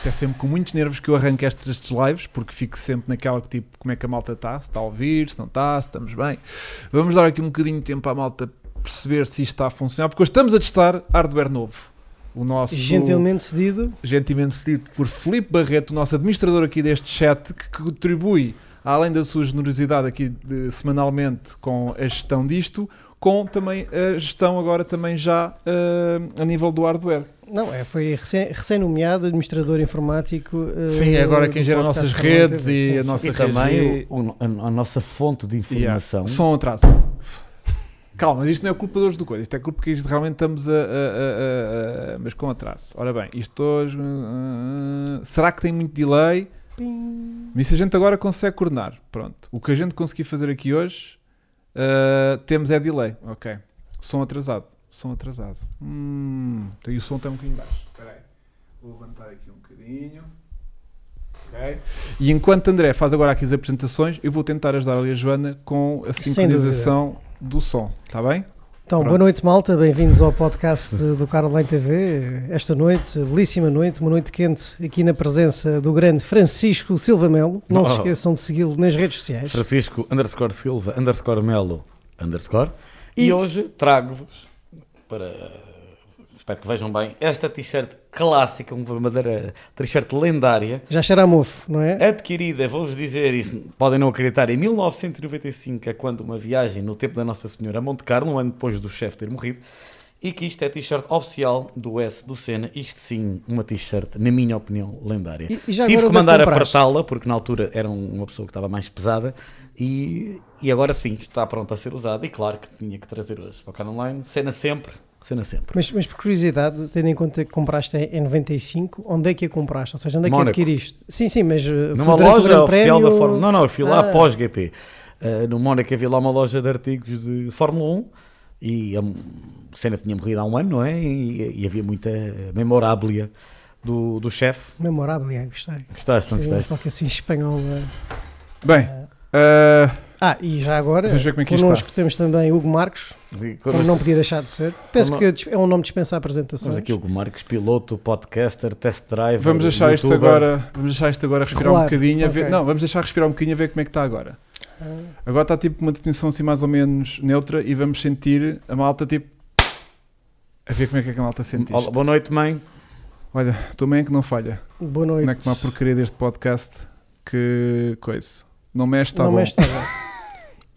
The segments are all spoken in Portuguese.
Isto é sempre com muitos nervos que eu arranco estes, estes lives, porque fico sempre naquela que tipo, como é que a malta está, se está a ouvir, se não está, se estamos bem. Vamos dar aqui um bocadinho de tempo à malta perceber se isto está a funcionar, porque hoje estamos a testar hardware novo. O nosso Gentilmente cedido. gentilmente cedido por Filipe Barreto, o nosso administrador aqui deste chat, que contribui, além da sua generosidade aqui de- semanalmente com a gestão disto, com também a gestão agora também já eh, a nível do hardware. Não, é, foi recém- recém-nomeado administrador informático. eh, Sim, é agora quem gera nossas redes e Sim, a nossa E também o- a, a nossa fonte de informação. Yeah. Som atraso. Calma, mas isto não é culpa de hoje do coisa, isto é culpa que isto realmente estamos a, a- a- a- a- mas com atraso. Ora bem, isto hoje. uh, será que tem muito delay? Pim. Mas isso a gente agora consegue coordenar. Pronto. O que a gente conseguir fazer aqui hoje uh, temos é delay. Ok. Som atrasado. Som atrasado. Hum, então, o som está um bocadinho baixo. Espera aí. Vou levantar aqui um bocadinho. Ok. E enquanto André faz agora aqui as apresentações, eu vou tentar ajudar ali a Joana com a sincronização do som. Está bem? Então, Pronto. boa noite, malta. Bem-vindos ao podcast do Caroline TV. Esta noite, belíssima noite, uma noite quente, aqui na presença do grande Francisco Silva Melo. Não se Oh. esqueçam de segui-lo nas redes sociais. Francisco underscore Silva underscore Melo underscore. E, E- hoje trago-vos para. Espero que vejam bem. Esta t-shirt clássica, uma verdadeira t-shirt lendária. Já cheira a mofo, não é? Adquirida, vou-vos dizer isso, podem não acreditar, em 1995, é quando uma viagem no tempo da Nossa Senhora a Monte Carlo, um ano depois do chefe ter morrido, e que isto é t-shirt oficial do S do Senna. Isto sim, uma t-shirt, na minha opinião, lendária. E, e Tive agora que mandar é apertá-la, porque na altura era um- uma pessoa que estava mais pesada, e, e agora sim, está pronta a ser usada, e claro que tinha que trazer hoje para o canal online, cena sempre, cena sempre. Mas, mas por curiosidade, tendo em conta que compraste em em 95, onde é que a compraste? Ou seja, onde é que Mónaco. adquiriste? Sim, sim, mas uh, Numa loja oficial Prémio... da Fórmula Não, não, eu fui lá Ah. após GP. Uh, no Mónaco havia lá uma loja de artigos de Fórmula 1 e a cena tinha morrido há um ano, não é? E, e havia muita memoráblia do, do chefe. Memorável, é, gostei. Gostaste, não Gostei, gostaste? toque assim espanhol. uh. Bem, uh, Ah, e já agora, ver como é que connosco temos também Hugo Marcos, como não podia deixar de ser. Penso Como- que é um nome dispensa apresentações. Temos aqui o Marcos, piloto, podcaster, test drive. vamos deixar isto agora. Vamos deixar isto agora respirar um Rolar, bocadinho. A ver, não, vamos deixar respirar um bocadinho a ver como é que está agora. Ah, Agora está tipo uma definição assim mais ou menos neutra e vamos sentir a malta tipo. A ver como é que é que a malta sente Olá, isto. Boa noite, mãe. Olha, tua mãe é que não falha. boa noite. Não é que uma porcaria deste podcast que coisa. Não mexe, está não bom. mexe, está bom.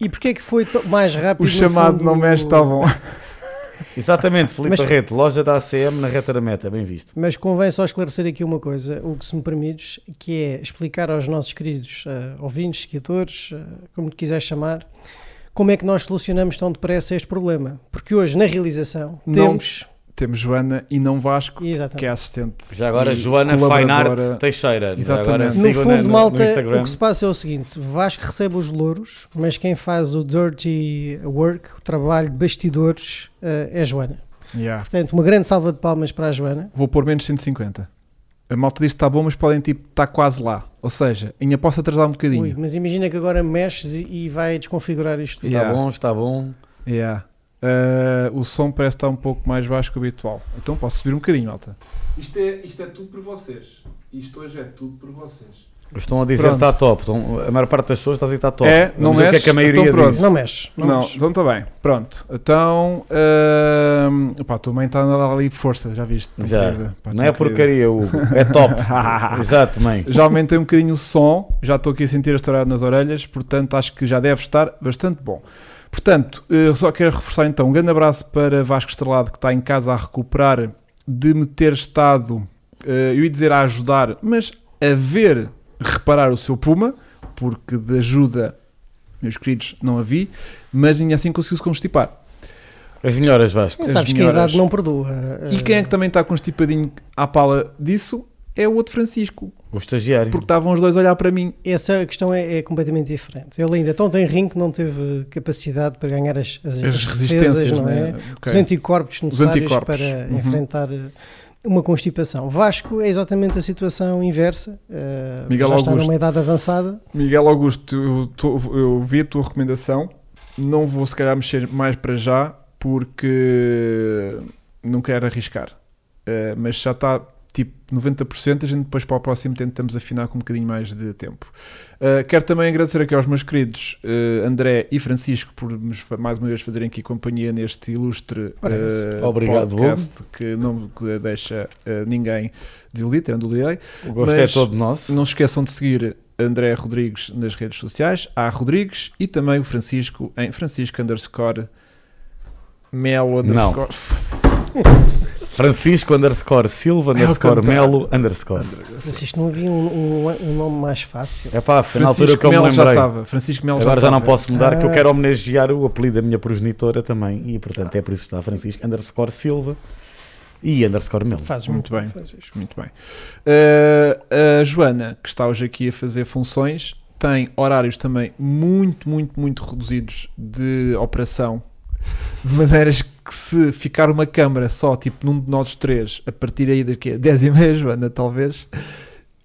E porquê é que foi mais rápido? O chamado fundo, não mexe, está bom. Exatamente, Filipe Mas- Barreto, loja da ACM na reta da meta, bem visto. Mas convém só esclarecer aqui uma coisa, o que se me permites, que é explicar aos nossos queridos eh, ouvintes, seguidores, eh, como te quiseres chamar, como é que nós solucionamos tão depressa este problema. Porque hoje, na realização, Não temos... Temos Joana e não Vasco, que é Exatamente. assistente. Já agora, Joana Fine colaboradora. Art Teixeira. Exatamente. Agora No fundo, no, malta, no o que se passa é o seguinte: Vasco recebe os louros, mas quem faz o dirty work, o trabalho de bastidores, eh, é Joana. Yeah. Portanto, uma grande salva de palmas para a Joana. Vou pôr menos 150. A malta diz que está bom, mas podem tipo estar quase lá. Ou seja, ainda posso atrasar um bocadinho. Ui, mas imagina que agora mexes e, e vai desconfigurar isto. Está Yeah. bom, está bom. Yeah. Uh, o som parece estar um pouco mais baixo que o habitual. Então posso subir um bocadinho, malta. Isto é, isto é tudo por vocês. Isto hoje é tudo por vocês. Estão a dizer Pronto. que está top. Estão- a maior parte das pessoas está a dizer que está top. É, não o que é mexe? que a maioria Então diz. Não mexe. Não, Não, mexe. então está bem. Pronto. Então, uh, opá, a tua mãe está a dar ali força, já viste? Já. Pá, Não é porcaria, Hugo. É top. Exato, mãe. Já aumentei um bocadinho o som, já estou aqui a sentir a estourar nas orelhas, portanto acho que já deve estar bastante bom. Portanto, eh, só quero reforçar então um grande abraço para Vasco Estrelado que está em casa a recuperar de me ter estado, eh, eu ia dizer a ajudar, mas a ver reparar o seu Puma, porque de ajuda, meus queridos, não a vi, mas ainda assim conseguiu-se constipar. As melhoras, Vasco. É, as sabes que a idade não perdoa. E quem é que também está constipadinho à pala disso? É o outro Francisco, O estagiário. porque estavam os dois a olhar para mim Essa questão é, é completamente diferente. Ele ainda tão tem rim que não teve capacidade para ganhar as, as, as as resistências, defesas, não é? né? Ok. Os anticorpos necessários anticorpos. para Uhum. enfrentar eh, uma constipação. Vasco é exatamente a situação inversa. eh, Miguel já está Augusto. numa idade avançada. Miguel Augusto, eu, tô- eu vi a tua recomendação, não vou se calhar mexer mais para já porque não quero arriscar, Eh, mas já está tipo 90%, a gente depois para o próximo tentamos afinar com um bocadinho mais de tempo. Uh, quero também agradecer aqui aos meus queridos uh, André e Francisco por mais uma vez fazerem aqui companhia neste ilustre uh, Obrigado, podcast que não deixa ninguém tirando o delay. O gosto é Mas- todo nosso. Não se esqueçam de seguir André Rodrigues nas redes sociais, a Rodrigues e também o Francisco em Francisco underscore Melo Não. Francisco underscore Silva underscore. Melo underscore. Francisco, não havia um, um- um nome mais fácil? É pá, foi na altura que eu me Melo já lembrei. estava. Francisco Melo Agora já não estava. posso mudar, que eu Ah. quero homenagear o apelido da minha progenitora também. E portanto é por isso que está Francisco underscore Silva e underscore Melo. Fazes Muito bem. fazes. Muito bem. Uh, a Joana, que está hoje aqui a fazer funções, tem horários também muito, muito, muito reduzidos de operação, de maneiras que se ficar uma câmara só, tipo num de nós três, a partir aí daqui a 10 e meia, Joana, talvez,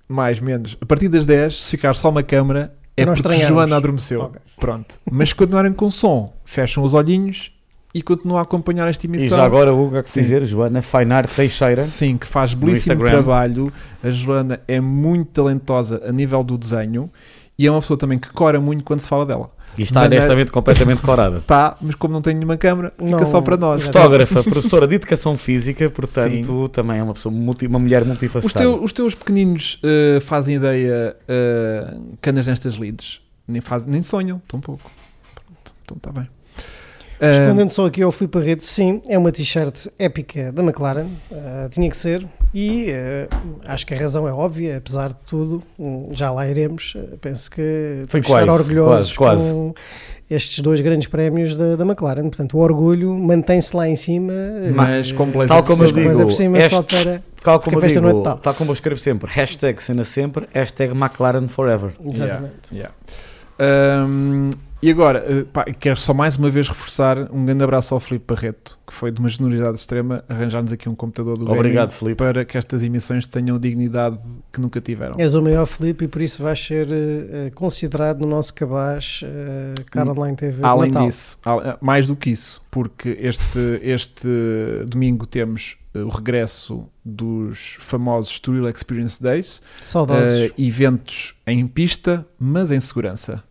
mais, menos, a partir das 10, se ficar só uma câmara, é Nós porque estranhamos. Joana adormeceu. Ok. Pronto. Mas se continuarem com som, fecham os olhinhos e continuam a acompanhar esta E emissão. já agora, Hugo, há que Sim. dizer, Joana Fainar Teixeira. Sim, que faz belíssimo Instagram. trabalho. A Joana é muito talentosa a nível do desenho e é uma pessoa também que cora muito quando se fala dela. E está Maneira- honestamente completamente corada. Tá, mas como não tem nenhuma câmara, fica Não, só para nós. Fotógrafa, professora de Educação Física, portanto, também é uma pessoa, multi- uma mulher Os, multifacetada. teu- os teus pequeninos eh, fazem ideia que andas nestas leads? Nem, faz, nem sonham, tão pouco. Pronto, então está bem. Respondendo só aqui ao Filipe Barreto, sim, é uma t-shirt épica da McLaren, ah, tinha que ser, e ah, acho que a razão é óbvia, apesar de tudo, hum, já lá iremos, ah, penso que Foi que estar quase, orgulhosos quase, quase. com estes dois grandes prémios da, da McLaren, portanto o orgulho mantém-se lá em cima, mas blazer Tal como por eu digo, coisa por cima este- só para... Tal como, eu é tal como eu escrevo sempre, hashtag cena sempre, hashtag McLaren Forever. Exatamente. Yeah. Ahm, e agora, eh, pá, quero só mais uma vez reforçar um grande abraço ao Filipe Barreto, que foi de uma generosidade extrema arranjar-nos aqui um computador do Obrigado, Filipe. para que estas emissões tenham dignidade que nunca tiveram. És o maior Filipe e por isso vais ser eh, considerado no nosso cabaz uh, Caroline TV de Além Natal. disso, mais do que isso, porque este, este domingo temos o regresso dos famosos Estoril Experience Days, Saudosos. eh, eventos em pista, mas em segurança.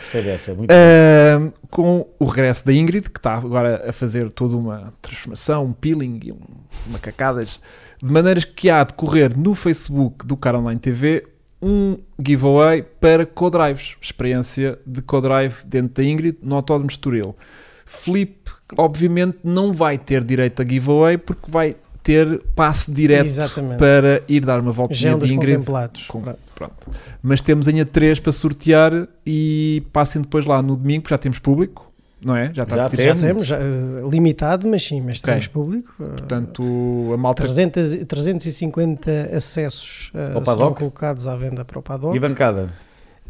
Gostei dessa, muito Ahm, com o regresso da Ingrid, que está agora a fazer toda uma transformação, um peeling e um, macacadas, de maneiras que há de correr no Facebook do Car Online TV um giveaway para co-drives, experiência de co-drive dentro da Ingrid no Autódromo Estoril. Felipe, obviamente, não vai ter direito a giveaway porque vai ter passe direto Exatamente. para ir dar uma voltinha um de Ingrid contemplados. com- Pronto. Pronto. Mas temos ainda três para sortear e passem depois lá no domingo, porque já temos público, não é? Já está Já. Já Temos. já, limitado, mas sim, mas Ok. temos público. Portanto, a malta 300, e- 350 acessos serão paddock? colocados à venda para o paddock. E bancada?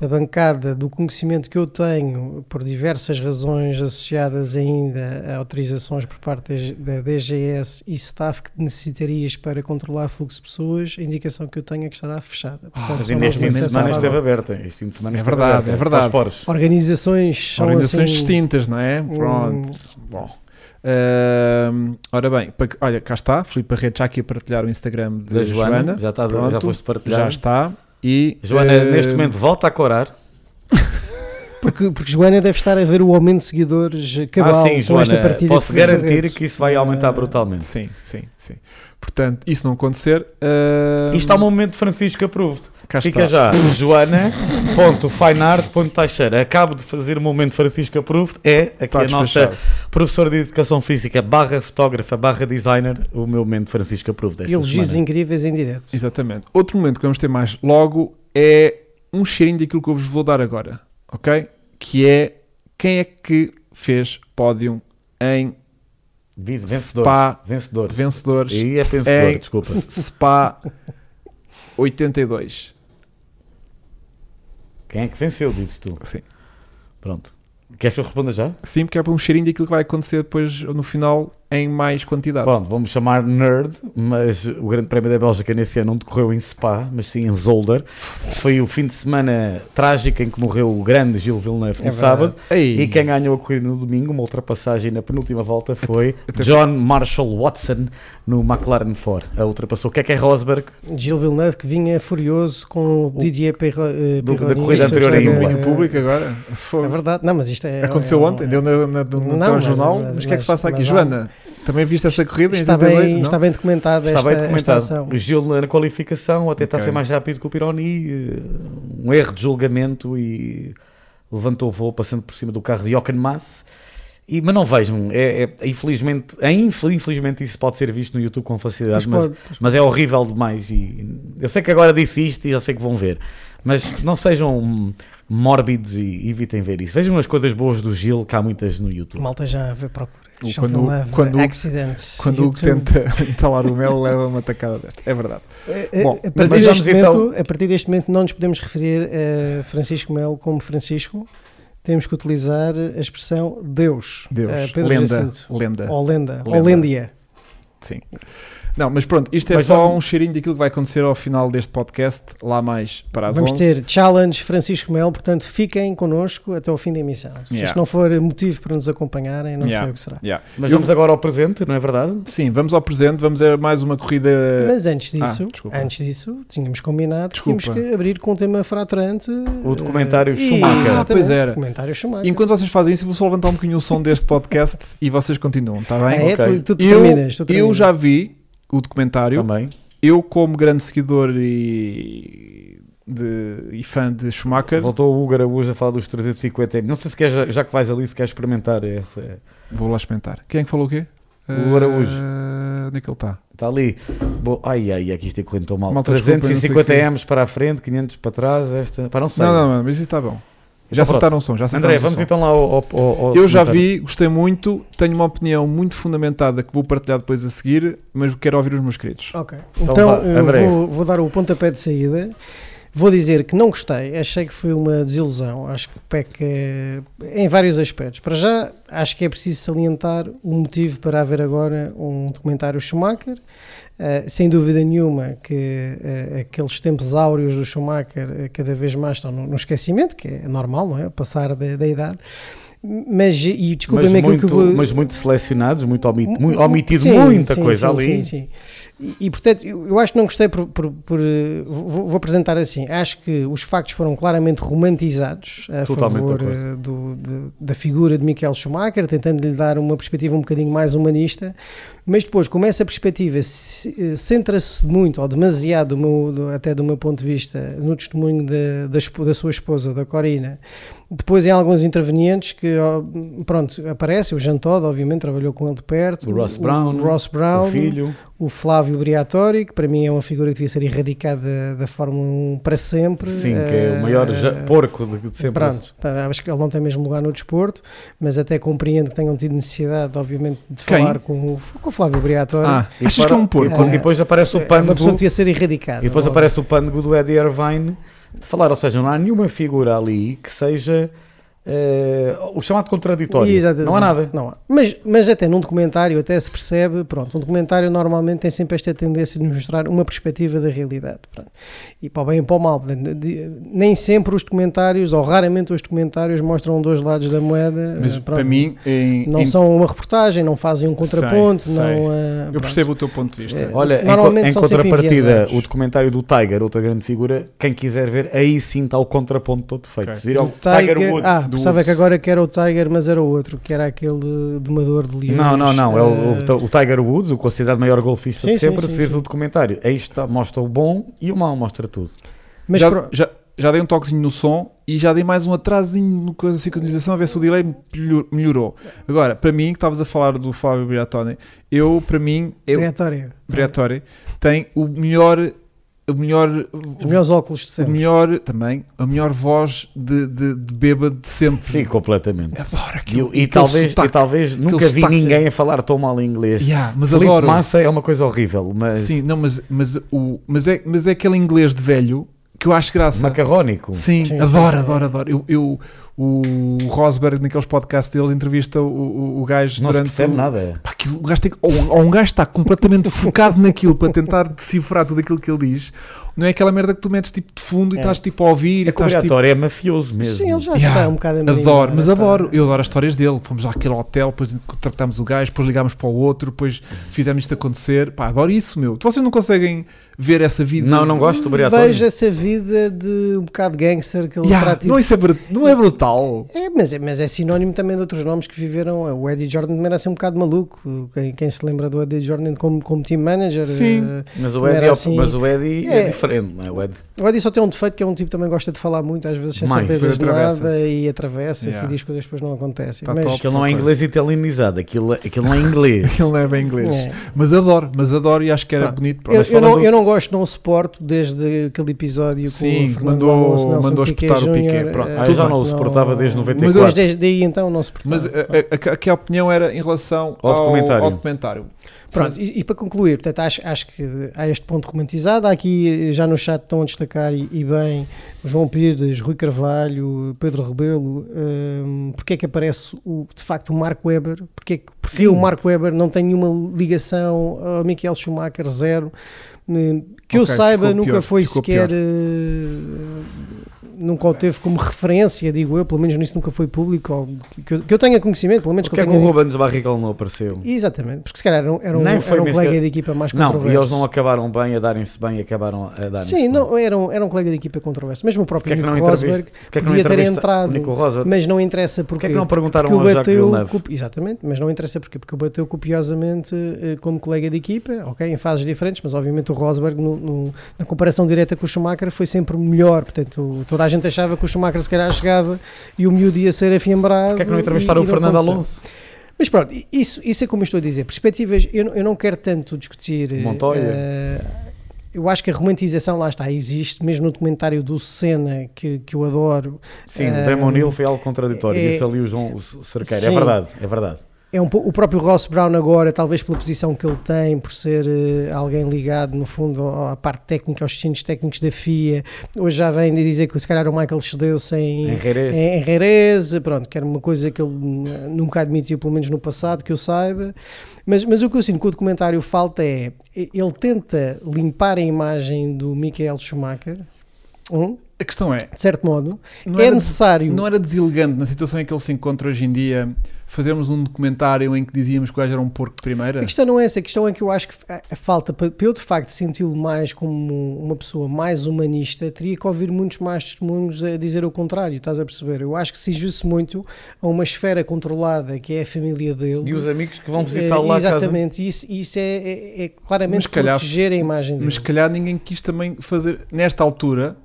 A bancada do conhecimento que eu tenho, por diversas razões associadas ainda a autorizações por parte da DGS e staff que necessitarias para controlar fluxo de pessoas, a indicação que eu tenho é que estará fechada. Portanto, Mas ainda este fim de semana esteve aberta. Este fim de semana É verdade, aberta. é verdade. Organizações são organizações assim, distintas, não é? hum, Pronto. Bom. Ahm, ora bem, olha, cá está, Filipe Barreto já aqui a partilhar o Instagram Da Joana. Joana, já, estás, a- já foste partilhar. Já está. E, Joana, eh, neste momento, volta a corar. Porque, porque Joana deve estar a ver o aumento de seguidores cabal ah, sim, com esta Joana, posso garantir que isso vai aumentar Ah, brutalmente. Sim, sim, sim. Portanto, isso não acontecer. ahm, Isto está um momento de Francisco Approved. cá Fica está. já, joana.fineart.teixeira. Acabo de fazer o momento Francisco Approved. É aqui Está a nossa professora de Educação Física, barra fotógrafa, barra designer, o meu momento Francisco Approved Elogios incríveis em direto. Exatamente. Outro momento que vamos ter mais logo é um cheirinho daquilo que eu vos vou dar agora, ok? Que é quem é que fez pódio em Vive, Vencedores. Spa Vencedores. vencedores E é vencedor, desculpa. Spa 82. Quem é que venceu, dizes tu? Sim. Pronto. Queres que eu responda já? Sim, porque é para um cheirinho daquilo que vai acontecer depois no final em mais quantidade. Pronto, vamos chamar nerd, mas o Grande Prémio da Bélgica nesse ano não decorreu em Spa, mas sim em Zolder. Foi o fim de semana trágico em que morreu o grande Gil Villeneuve no É sábado. Ei. E quem ganhou a corrida no domingo, uma ultrapassagem na penúltima volta, foi John Marshall Watson no McLaren Ford. A ultrapassou Keke Rosberg. Gil Villeneuve que vinha furioso com o Didier Perro, eh, Do- da Pironi. corrida Isso anterior é- ainda. domínio é- público agora. É verdade, não, mas isto é. Aconteceu é- ontem, deu no, telejornal. mas- o que é que se passa aqui? Joana, também viste essa corrida? em Está 82? bem, está bem documentada Está esta, bem esta documentado. ação. O Gil na qualificação até está a ser mais rápido que o Pironi. eh, Um erro de julgamento e levantou o voo passando por cima do carro de Jochen Mass. E, mas não vejam, é, é- infelizmente, é infel- infelizmente isso pode ser visto no YouTube com facilidade, mas, pode, mas é horrível demais. E eu sei que agora disse isto e eu sei que vão ver, mas não sejam mórbidos e evitem ver isso. Vejam as coisas boas do Gil, que há muitas no YouTube. Malta já vê procura. Quando- quando. Quando o tenta entalar o mel leva uma tacada desta. É verdade. Eh, eh, Bom, a, partir deste então- momento, a partir deste momento não nos podemos referir a Francisco Melo como Francisco. Temos que utilizar a expressão Deus. Deus. Eh, Pedro lenda. Jacinto. Lenda. Ou lenda. Lêndia. Sim. Não, mas pronto, isto é Mas só vamos- um cheirinho daquilo que vai acontecer ao final deste podcast, lá mais para as Vamos 11. ter challenge Francisco Melo, portanto fiquem connosco até ao fim da emissão. Se Yeah. isto não for motivo para nos acompanharem, não Yeah. sei o que será. Yeah. Mas Eu- vamos agora ao presente, não é verdade? Sim, vamos ao presente, vamos a mais uma corrida. Mas antes disso, Ah, antes disso, tínhamos combinado que Desculpa. tínhamos que abrir com um tema fraturante. O documentário eh, Schumacher. exatamente, Pois era. documentário Schumacher. Enquanto vocês fazem isso, eu vou só levantar um bocadinho o som deste podcast e vocês continuam, está Ah, bem? é, Ok. tu, tu eu, terminas, tu eu terminas. já vi o documentário. Também. Eu, como grande seguidor e, de- e fã de Schumacher, Voltou o Hugo Araújo a falar dos 350 Não sei se quer, já, já que vais ali, se queres experimentar essa. vou lá experimentar. Quem é que falou o quê? O Araújo. Eh, onde é que ele está? Está ali. Bo- Ai, ai, aqui isto é correndo tão mal. Malta, desculpa, não sei 350 o quê. M's para a frente, 500 para trás. Esta. Pá, não sei. Não, não, não, mas isso está bom. Já Então, acertaram o som, já acertaram André, o vamos som. então lá ao. ao- ao- Eu já vi, gostei muito, tenho uma opinião muito fundamentada que vou partilhar depois a seguir, mas quero ouvir os meus queridos. Ok. Então Então, André. vou, vou dar o pontapé de saída. Vou dizer que não gostei, achei que foi uma desilusão. Acho que peca em vários aspectos. Para já, acho que é preciso salientar o motivo para haver agora um documentário Schumacher. Uh, sem dúvida nenhuma que uh, aqueles tempos áureos do Schumacher uh, cada vez mais estão no, no esquecimento, que é normal, não é? Passar da, da idade. Mas, e Mas desculpa-me aquilo muito, que eu vou. mas muito selecionados, muito, omit, muito omitido sim, muita sim, coisa sim, ali. Sim, sim. E, e, portanto, eu, eu acho que não gostei por. por- por, eh, vou, vou apresentar assim. Acho que os factos foram claramente romantizados a Totalmente de favor eh, do- de- da figura de Michael Schumacher, tentando lhe dar uma perspectiva um bocadinho mais humanista. Mas depois, como essa perspectiva eh, centra-se muito, ou demasiado, do meu- até do meu ponto de vista, no testemunho da, da, da sua esposa, da Corina, depois em alguns intervenientes que, pronto, aparece, o Jean Todt, obviamente, trabalhou com ele de perto, O Ross Brown, o, Ross Brown, O filho. o Flávio Briatore, que para mim é uma figura que devia ser erradicada da Fórmula 1 para sempre. Sim, que é o maior ja- Eh, porco de, sempre. Pronto, acho que ele não tem mesmo lugar no desporto, mas até compreendo que tenham tido necessidade, obviamente, de Quem? falar com o, com o Flávio Briatore. Ah, E achas para- que é um porco? depois- e depois aparece o É uma pessoa devia ser erradicada. E depois Ou- aparece o pândego do Eddie Irvine de falar, ou seja, não há nenhuma figura ali que seja eh, o chamado contraditório. Exatamente. Não há nada. Não há. Mas, mas até num documentário até se percebe, pronto, um documentário normalmente tem sempre esta tendência de nos mostrar uma perspectiva da realidade. pronto. E para o bem e para o mal. Nem sempre os documentários, ou raramente os documentários, mostram dois lados da moeda. Mas eh, pronto. para mim, em- não em- são uma reportagem, não fazem um contraponto, sei. não. eh, eu percebo o teu ponto de vista. É, Olha, em, Normalmente co- em são sempre contrapartida, o documentário do Tiger, outra grande figura, quem quiser ver, aí sim está o contraponto todo feito. Ok. Viram? O Tiger, Woods. ah, pensava Woods. que agora que era o Tiger, mas era o outro, que era aquele domador de leões. Não, não, não. É o, eh, o, o Tiger Woods, o considerado maior golfista Sim, de sim, sempre, sim, fez sim. o documentário. Aí está, mostra o bom e o mau, mostra tudo. mas já, pro- já, já dei um toquezinho no som e já dei mais um atrasinho no coisa de sincronização a ver se o delay melhor- melhorou. Agora, para mim, que estavas a falar do Fábio Briatore, eu, para mim, eu, Briatore. Briatore tem o melhor, o melhor, Os melhores óculos de o sempre. melhor também, a melhor voz de, de, de bêbado de sempre. Sim, completamente. Adoro E, aquilo. e aquele talvez, sotaque. e talvez nunca vi sotaque. ninguém a falar tão mal inglês. Yeah, mas Felipe adoro. Massa é uma coisa horrível, mas Sim, não, mas, mas, o, mas, é, mas é aquele inglês de velho que eu acho graça. macarrónico. Sim, Sim. adoro, adoro, adoro. Eu, eu- o Rosberg, naqueles podcasts deles, entrevista o, o, o gajo Não durante. percebe o- nada. Pá, aquilo, o gajo tem, que- ou, ou um gajo está completamente focado naquilo para tentar decifrar tudo aquilo que ele diz, não é aquela merda que tu metes tipo de fundo e É. estás tipo a ouvir e É o estás tipo. É mafioso mesmo. Sim, ele já Yeah, está um bocado a Adoro, mas tá? adoro, eu adoro as histórias dele. Fomos àquele hotel, depois tratámos o gajo, depois ligámos para o outro, depois fizemos isto acontecer. Pá, adoro isso, meu. Vocês não conseguem ver essa vida? Não, não gosto do Briatório. Vejo essa vida de um bocado gangster que ele Yeah, trata. não, isso é, br- não é brutal. É, mas, é, mas é sinónimo também de outros nomes que viveram. O Eddie Jordan também era assim um bocado maluco. Quem, quem se lembra do Eddie Jordan como, como team manager? Sim. eh, Mas o Eddie, é assim. mas o Eddie é. É. diferente, não é? O Eddie. O Eddie só tem um defeito que é um tipo que também gosta de falar muito, às vezes sem Mais. certezas de nada e atravessa-se Yeah. e diz coisas que depois não acontecem. Tá mas, top. Aquilo não é inglês italianizado, aquilo, aquilo não é inglês. Ele não é bem inglês. é. Mas adoro, mas adoro e acho que era Pronto. bonito. Eu, Mas eu não, falando- eu não gosto, não suporto desde aquele episódio com Sim, o Fernando mandou- Alonso, Nelson mandou Piquet espetar o Piquet, pronto. eh, Ah, eu já não o não- desde Mas 94. Mas desde daí então não suportava. Mas a, a, a, que a opinião era em relação Ao ao, documentário. ao documentário. Pronto, e, e para concluir, portanto, acho, acho que há este ponto romantizado. Há aqui eh, já no chat estão a destacar e, e bem o João Pires, Rui Carvalho, Pedro Rebelo, hum, porque é que aparece o, de facto o Marco Weber, porque, é que- porque Sim. o Marco Weber não tem nenhuma ligação ao Michael Schumacher, zero. Hum, Que eu Ok, saiba, nunca pior, foi sequer. pior. Nunca o teve como referência, digo eu, pelo menos nisso nunca foi público, que, que eu, que eu tenha conhecimento, pelo menos Porque é que o. Rubens Barrichello não apareceu? Exatamente, porque se calhar era um, era um, Nem era um colega que- de equipa mais Não, controverso. e eles não acabaram bem, a darem-se bem e acabaram a darem-se Sim, bem. não, era, um, era um colega de equipa controverso. Mesmo o Porque próprio é que não Nico? Rosberg Porque é que não podia ter entrado, mas não interessa porque, é que não perguntaram porque o ao Jacques bateu, Villeneuve? copi- exatamente, mas não interessa porque o bateu copiosamente eh, como colega de equipa, ok, em fases diferentes, mas obviamente o Rosberg no- no- na comparação direta com o Schumacher foi sempre melhor, portanto toda a gente achava que o Schumacher se calhar chegava e o miúdo ia ser afiembrado. Porquê é que não entrevistaram o Fernando aconteceu. Alonso? Mas pronto, isso, isso é como eu estou a dizer. Perspectivas, eu, não- eu não quero tanto discutir. eh, Montoya. eh, eu acho que a romantização lá está, existe, mesmo no documentário do Senna, que, que eu adoro. Sim, o Damon Hill foi algo contraditório, é- disse ali o João o Cerqueiro. É verdade, é verdade. É um, o próprio Ross Brown agora, talvez pela posição que ele tem, por ser eh, alguém ligado, no fundo, à parte técnica, aos destinos técnicos da FIA, hoje já vem de dizer que se calhar o Michael cedeu-se em, Em Jerez. em, Jerez, pronto, que era uma coisa que ele nunca admitiu, pelo menos no passado, que eu saiba. Mas, mas o que eu sinto que o documentário falta é, ele tenta limpar a imagem do Michael Schumacher, um, A questão é, de certo modo, não é era, necessário... não era deselegante na situação em que ele se encontra hoje em dia fazermos um documentário em que dizíamos que o gajo era um porco de primeira? A questão não é essa, a questão é que eu acho que a, falta, para eu de facto senti-lo mais como uma pessoa mais humanista, teria que ouvir muitos mais testemunhos a dizer o contrário, estás a perceber? Eu acho que se injure muito a uma esfera controlada que é a família dele. E os amigos que vão Eh, visitá-lo lá a casa. Exatamente, isso, isso é, é, é claramente Mas calhar- proteger a imagem dele. Mas se calhar ninguém quis também fazer, nesta altura,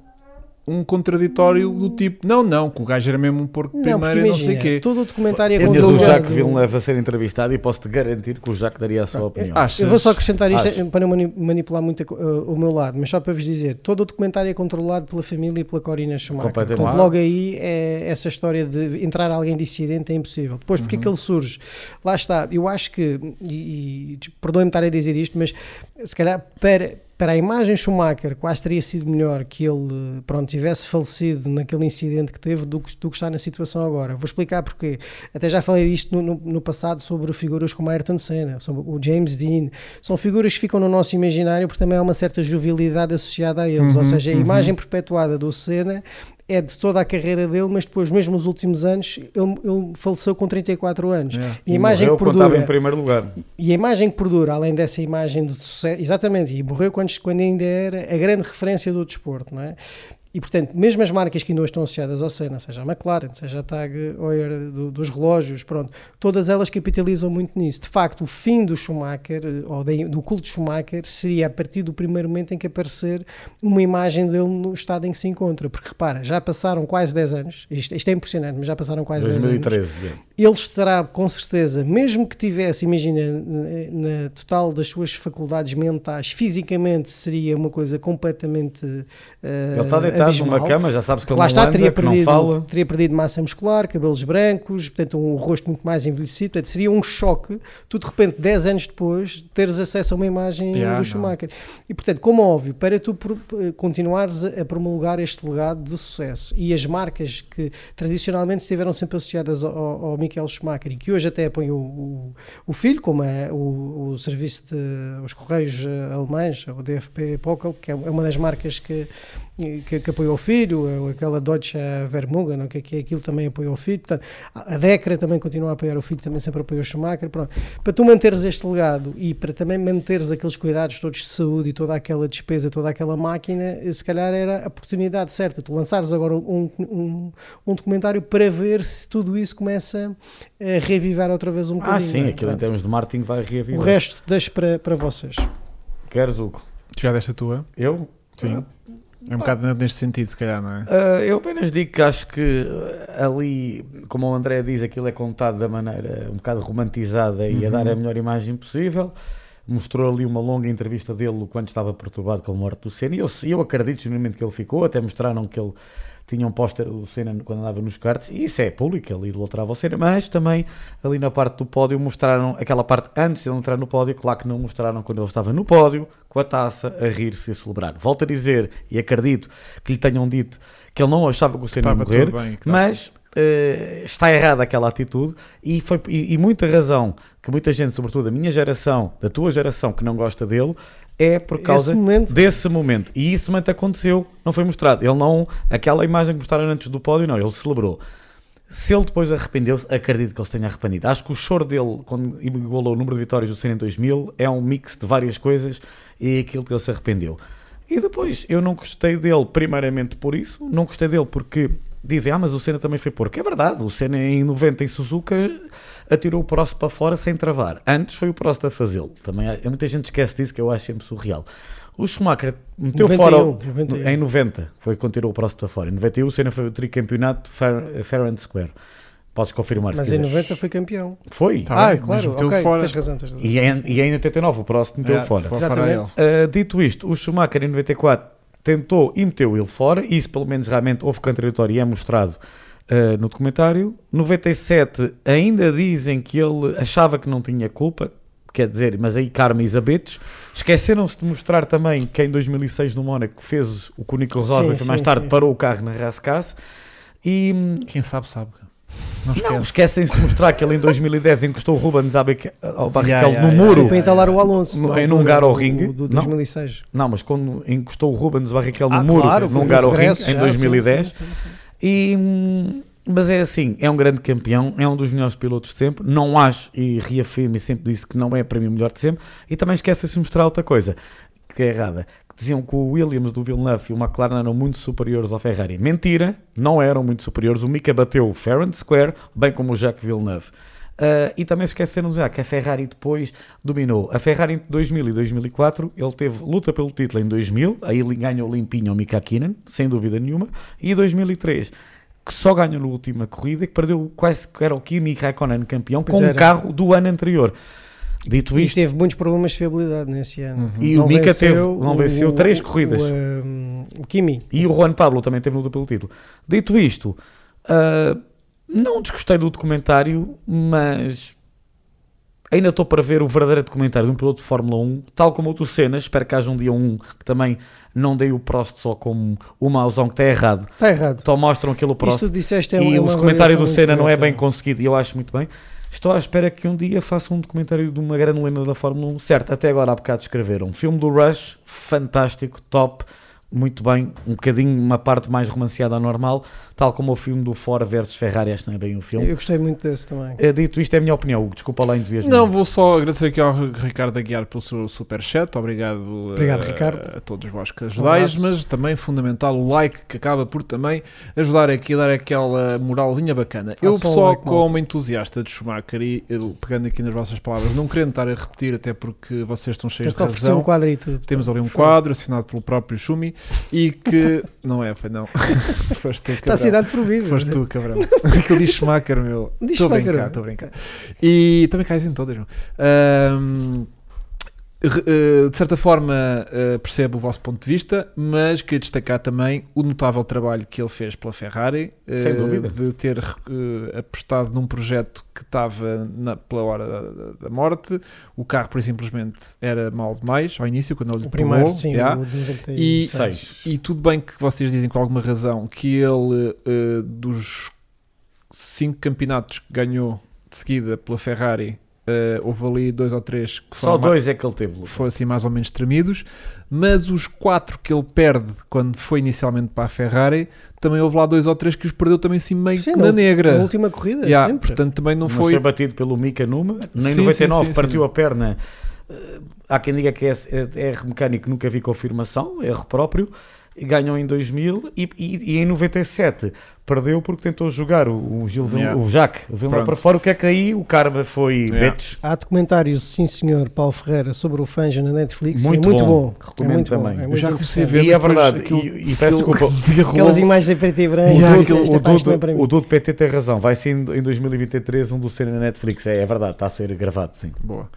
um contraditório do tipo, não, não, que o gajo era mesmo um porco de primeira e não sei o quê. todo o documentário é Tinhas o controlado. Jacques Villeneuve a ser entrevistado e posso-te garantir que o Jacques daria a sua opinião. Achas? Eu vou só acrescentar isto Acho. para não mani- manipular muito uh, o meu lado, mas só para vos dizer: todo o documentário é controlado pela família e pela Corina Schumacher. Completamente. Portanto, logo aí é essa história de entrar alguém dissidente é impossível. Depois, porque é Uhum. que ele surge? Lá está, eu acho que, e, e perdoem-me estar a dizer isto, mas se calhar para. Para a imagem Schumacher, quase teria sido melhor que ele pronto, tivesse falecido naquele incidente que teve do que, do que está na situação agora. Vou explicar porquê. Até já falei disto no, no, no passado sobre figuras como Ayrton Senna, sobre o James Dean. São figuras que ficam no nosso imaginário porque também há uma certa jovialidade associada a eles. Ou Uhum, seja, a uhum. imagem perpetuada do Senna é de toda a carreira dele, mas depois, mesmo nos últimos anos, ele, ele faleceu com 34 anos. É. E a imagem morreu que perdura, em primeiro lugar. e a imagem que perdura, além dessa imagem de sucesso, exatamente, e morreu quando, quando ainda era a grande referência do desporto, não é? E portanto, mesmo as marcas que ainda hoje estão associadas ao Senna, seja a McLaren, seja a Tag Heuer do- dos relógios, pronto, todas elas capitalizam muito nisso. De facto, o fim do Schumacher, eh, ou da- do culto Schumacher, seria a partir do primeiro momento em que aparecer uma imagem dele no estado em que se encontra. Porque repara, já passaram quase 10 anos, isto, isto é impressionante, mas já passaram quase 10 anos 2013. é. ele estará com certeza, mesmo que tivesse, imagina, na, na total das suas faculdades mentais, fisicamente seria uma coisa completamente uh, Ele está deitado numa cama, já sabes que ele Lá não está, anda, teria não perdido, fala. teria perdido massa muscular, cabelos brancos, portanto, um rosto muito mais envelhecido. Portanto, seria um choque, tu de repente, 10 anos depois, teres acesso a uma imagem Yeah, do não. Schumacher. E, portanto, como óbvio, para tu eh, continuares a, promulgar este legado de sucesso e as marcas que tradicionalmente estiveram sempre associadas ao, ao ao Michael Schumacher e que hoje até apoiam o, o, o filho, como é o, o serviço de os Correios eh, alemães, o DFP Pokal, que é uma das marcas que que, que apoiou o filho, ou aquela Deutsche Vermogen, o que é que é aquilo também apoiou o filho, portanto, a Decra também continua a apoiar o filho, também sempre apoiou o Schumacher, pronto. Para tu manteres este legado e para também manteres aqueles cuidados todos de saúde e toda aquela despesa, toda aquela máquina, se calhar era a oportunidade certa, tu lançares agora um, um, um documentário para ver se tudo isso começa a revivar outra vez um Ah, bocadinho. sim, não é? aquilo em Pronto. termos de marketing vai O reavivar. resto deixo para, para vocês. Queres, Hugo? Tu já deste a tua? Eu? Sim. É um bocado neste sentido, se calhar, não é? Ah, eu apenas digo que acho que ali, como o André diz, aquilo é contado da maneira um bocado romantizada e a Uhum. dar a melhor imagem possível. Mostrou ali uma longa entrevista dele quando estava perturbado com a morte do Senna. E eu, eu acredito genuinamente que ele ficou. Até mostraram que ele tinha um póster do Senna quando andava nos karts. E isso é público, ele idolatrava o Senna. Mas também ali na parte do pódio mostraram aquela parte antes de ele entrar no pódio. Claro que não mostraram quando ele estava no pódio, com a taça, a rir-se e a celebrar. Volto a dizer, e acredito que lhe tenham dito que ele não achava que o Senna ia morrer. bem. Mas eh, está errada aquela atitude e, foi, e, e muita razão que muita gente, sobretudo da minha geração, da tua geração, que não gosta dele, é por causa momento, desse momento. E isso momento aconteceu, não foi mostrado. Ele não, aquela imagem que mostraram antes do pódio, não, ele celebrou. Se ele depois arrependeu-se, acredito que ele se tenha arrependido. Acho que o choro dele, quando igualou o número de vitórias do Senna em 2000, é um mix de várias coisas e é aquilo que ele se arrependeu. E depois, eu não gostei dele, primeiramente por isso, não gostei dele porque dizem, ah, mas o Senna também foi porco. É verdade, o Senna em 90 em Suzuka atirou o Prost para fora sem travar. Antes foi o Prost a fazê-lo. Também há- muita gente esquece disso, que eu acho sempre surreal. O Schumacher meteu 91, fora 91. em 90, foi quando tirou o Prost para fora. Em 91 o Senna foi o tricampeonato fair, fair and square. Podes confirmar mas em quiseres. 90 foi campeão. Foi. Tá ah, bem, mas claro, meteu ok, fora. tens razão, tens razão. E em, e em 89 o Prost meteu É, fora. Exatamente. Uh, dito isto, o Schumacher em 94 tentou e meteu ele fora, isso pelo menos realmente houve contraditório e é mostrado uh, no documentário. 97 ainda dizem que ele achava que não tinha culpa, quer dizer, mas aí karma e zabetos. Esqueceram-se de mostrar também que em 2006 no Mónaco fez o que o Nico Sim, Rosberg sim, mais tarde sim. parou o carro na Rascasse. E hum, Quem sabe, sabe. Não esquece. não, esquecem-se de mostrar que ele em 2010 encostou o Rubens beca- ao Barrichello Yeah, no yeah, muro. Para entalar o Alonso. No- em um lugar ao ringue. Do Não. 2006. Não, mas quando encostou o Rubens Barrichello no Ah, muro, claro, num lugar ao ringue, em já, 2010. sim, sim, sim, sim. E, hum, mas é assim, é um grande campeão, é um dos melhores pilotos de sempre. Não acho, e reafirmo e sempre disse que não é para mim o melhor de sempre. E também esquece-se de mostrar outra coisa, que é errada. Que diziam que o Williams do Villeneuve e o McLaren eram muito superiores ao Ferrari. Mentira, não eram muito superiores. O Mika bateu o Fair and Square, bem como o Jacques Villeneuve. Ah, e também de dizer que a Ferrari depois dominou. A Ferrari entre 2000 e 2004, ele teve luta pelo título em 2000, aí ele ganhou limpinho ao Mika Hakkinen, sem dúvida nenhuma, e em 2003, que só ganhou na última corrida e que perdeu quase que era o Kimi Raikkonen campeão Pois com o era. carro do ano anterior. Dito E isto, teve muitos problemas de fiabilidade nesse ano. Uhum. E o Mika teve- não venceu três corridas. O, um, o Kimi. E o Juan Pablo também teve luta pelo título. Dito isto, ah, não desgostei do documentário, mas ainda estou para ver o verdadeiro documentário de um piloto de Fórmula 1, tal como o do Senna. Espero que haja um dia um que também não dei o Prost só como o mauzão que está errado. Está errado. Só mostram aquele Prost. Isso disseste é e uma- o documentário do Senna não é bem conseguido e eu acho muito bem. Estou à espera que um dia faça um documentário de uma grande lenda da Fórmula 1. Certo, até agora há bocado escreveram. Um filme do Rush, fantástico, top, muito bem. Um bocadinho uma parte mais romanceada ao normal, tal como o filme do Ford versus Ferrari. Que não é bem o filme. Eu gostei muito desse também. Eh, Dito isto, é a minha opinião, Hugo. Desculpa lá entusiasmo. Não, vou só agradecer aqui ao Ricardo Aguiar pelo seu superchat. Obrigado, Obrigado, eh, Ricardo. a todos vós que ajudais, abraço. mas também fundamental o like que acaba por também ajudar aqui a dar aquela moralzinha bacana. eu, só like, como malta. entusiasta de Schumacher e eu, pegando aqui nas vossas palavras, não querendo estar a repetir, até porque vocês estão cheios Tens de oferecer um razão. quadro e tudo. Temos ali um quadro assinado pelo próprio Schumi e que. não é, foi não. Foste tu, Está cabrão. assinado por mim. Foste tu, cabrão. Aquilo diz Schumacher, meu. Estou a Schumacher, brincar, estou a brincar. E também cais em todas, meu. Uh, de certa forma uh, percebo o vosso ponto de vista, mas queria destacar também o notável trabalho que ele fez pela Ferrari, Sem dúvida. de ter apostado num projeto que estava na, pela hora da, da, morte. O carro, por simplesmente, era mal demais ao início, quando ele o primeiro, provou, sim, já. o de 96. E, e tudo bem que vocês dizem com alguma razão que ele, dos cinco campeonatos que ganhou de seguida pela Ferrari, Uh, houve ali dois ou três que Só dois é que ele teve. Foram assim mais ou menos tremidos, mas os quatro que ele perde quando foi inicialmente para a Ferrari, também houve lá dois ou três que os perdeu também assim meio sim, na, na negra. Na última corrida, yeah, sempre. Portanto, também não Mas foi. foi batido pelo Mika Numa, nem em Sim, 99 sim, sim, partiu sim. a perna. Uh, há quem diga que é, é erro mecânico, nunca vi confirmação, erro próprio. Ganhou em 2000 e, e, e, em 97 perdeu porque tentou jogar o, o Gil Yeah. o Jacques Villeneuve para fora. O que é que aí o karma foi Yeah. betes? Há documentário, sim senhor, Paulo Ferreira, sobre o Fanja na Netflix. Muito é muito bom. bom. Recomendo é muito também. Bom. É Eu muito já comecei a ver, E é verdade, aquilo- e, e peço desculpa, Aquelas imagens em preto e branco. Yeah, o aquilo- o página é para Dudu, mim. o PT tem razão, vai ser em em 2023 um do cena na Netflix, é, é verdade, está a ser gravado, sim. Boa.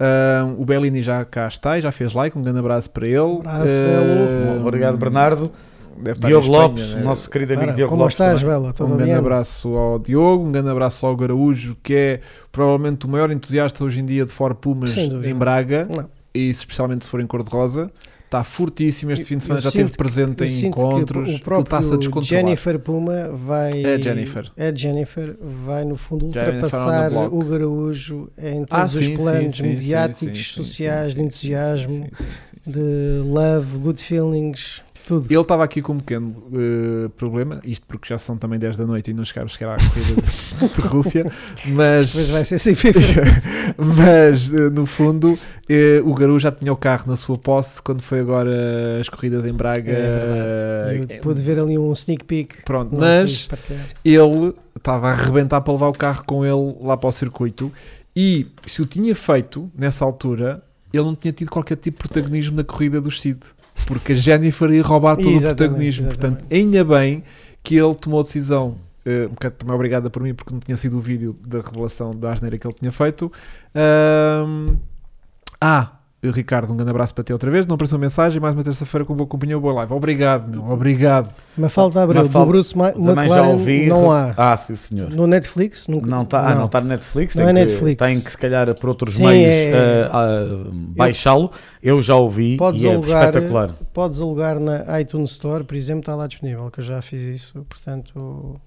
Ah, o Bellini já cá está e já fez like. Um grande abraço para ele. Abraço, Ah, Belo. Obrigado, Bernardo. Diogo Espanha, Lopes, né? nosso querido amigo Ora, Diogo como Lopes. estás, também. Bela? Tudo Um grande bem? abraço ao Diogo, um grande abraço ao Garaújo, que é provavelmente o maior entusiasta hoje em dia de Ford Pumas em Braga, Não. e especialmente se for em cor-de-rosa. Está fortíssimo este fim de semana, eu já esteve presente em encontros, o próprio. Jennifer Puma vai. É Jennifer. É Jennifer, vai no fundo Jennifer ultrapassar o Garaújo em Ah, todos os sim, planos sim, mediáticos, sim, sociais, de entusiasmo, de love, good feelings, tudo. Ele estava aqui com um pequeno eh, problema, isto porque já são também 10 da noite e não chegaram sequer à corrida de, de Rússia, mas, Depois vai ser sempre mas eh, no fundo eh, o Garu já tinha o carro na sua posse quando foi agora as corridas em Braga. É Eu pude ver ali um sneak peek. Pronto, mas ele estava a arrebentar para levar o carro com ele lá para o circuito e se o tinha feito nessa altura, ele não tinha tido qualquer tipo de protagonismo na corrida do Cid, porque a Jennifer ia roubar todo o Exatamente, protagonismo. exatamente. Portanto, ainda bem que ele tomou a decisão. eh, um bocado também obrigada por mim, porque não tinha sido o vídeo da revelação da asneira que ele tinha feito. Ahm, ah, Ricardo, um grande abraço para ti outra vez. Não apareceu mensagem, mais uma terça-feira com boa companhia, boa live. Obrigado, meu, obrigado. Mafalda Abreu, Mafalda- do Bruce Ma Também já ouvi. não há. Ah, sim, senhor. No Netflix? Nunca, Não está ah, não tá no Netflix, Não tem, é que, Netflix. tem que se calhar por outros Sim, meios é- ah, ah, baixá-lo. Eu já ouvi Podes e é alugar- espetacular. Podes alugar na iTunes Store, por exemplo, está lá disponível, que eu já fiz isso, portanto,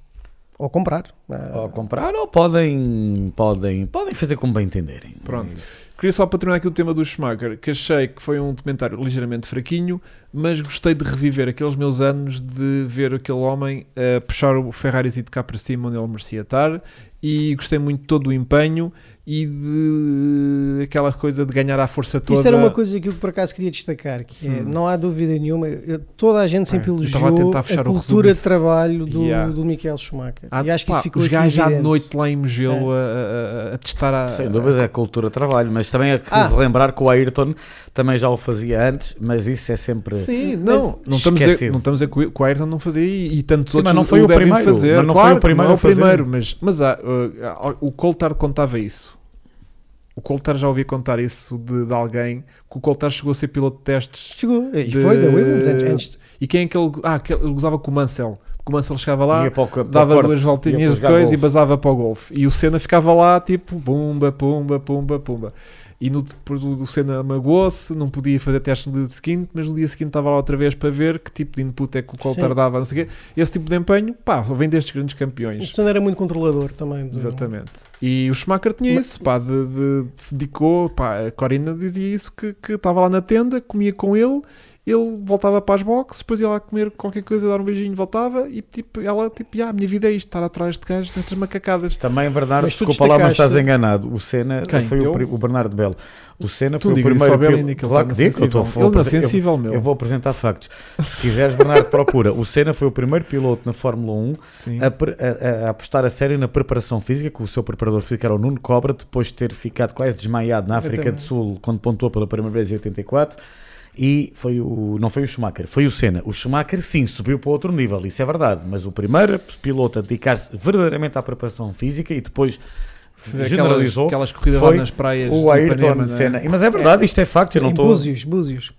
ou comprar. Ah, Ou comprar ou podem, podem, podem fazer como bem entenderem. Pronto. É. Queria só para terminar aqui o tema do Schumacher, que achei que foi um documentário ligeiramente fraquinho, mas gostei de reviver aqueles meus anos de ver aquele homem a puxar o Ferrari de cá para cima onde ele merecia estar e gostei muito de todo o empenho e de aquela coisa de ganhar à força toda. Isso era uma coisa que eu por acaso queria destacar, que é, Hum. não há dúvida nenhuma, toda a gente sempre É, elogiou a a, o cultura de trabalho do, Yeah. do Michael Schumacher. Ah, e acho que pá, isso ficou os gajos à noite lá em Mugello É. a, a- a testar a. Sem dúvida é cultura de trabalho, mas também é que Ah. relembrar que o Ayrton também já o fazia antes, mas isso é sempre. Sim, não, não estamos, a, não estamos a que o Ayrton não fazia e, e tantos Sim, outros mas não foi o devem primeiro, fazer. mas não claro foi o primeiro não é a fazer. primeiro, mas, mas há, uh, há- o Coulthard contava isso. O Coulthard já ouvi contar isso de, de alguém que o Coulthard chegou a ser piloto de testes Chegou, e de- foi da Williams antes, antes e quem é que ele, ah, que ele gozava com o Mansell. O Mansell chegava lá o dava corte, duas ia voltinhas de coisa e golfe. basava para o golfe. E o Senna ficava lá tipo pumba, pumba, pumba, pumba e no, depois o Senna magoou-se, não podia fazer testes no dia seguinte, mas no dia seguinte estava lá outra vez para ver que tipo de input é que o Coulthard Sim. dava, não sei o quê. Esse tipo de empenho, pá, vem destes grandes campeões. o Senna era muito controlador também. do- Exatamente. E o Schumacher tinha Mas- isso, pá, de, de- de- se dedicou, pá, a Corina dizia isso, que que estava lá na tenda, comia com ele, ele voltava para as boxes, depois ia lá comer qualquer coisa, dar um beijinho, voltava, e tipo, ela, tipo, ah, a minha vida é isto, estar atrás de gajos nestas macacadas. Também, Bernardo, Mas desculpa lá, mas estás enganado. O Senna Quem? foi o, Eu? Bernardo Belo. O Senna Tu foi o primeiro ele Claro que na digo, eu estou sensível. Ele na sensível, meu. Eu vou apresentar factos. Se quiseres, Bernardo, procura. O Senna foi o primeiro piloto na Fórmula 1 Sim. a, a- a- a apostar a sério na preparação física, que o seu preparador físico era o Nuno Cobra, depois de ter ficado quase desmaiado na África do. Sul quando pontuou pela primeira vez em 84. E foi o, não foi o Schumacher, foi o Senna. O Schumacher, sim, subiu para outro nível, isso é verdade. Mas o primeiro piloto a dedicar-se verdadeiramente à preparação física e depois generalizou, aquelas, aquelas corridas foi lá nas praias o Ayrton Ipanema, né? Senna. Mas é verdade, isto é facto, eu não estou... Búzios, Búzios.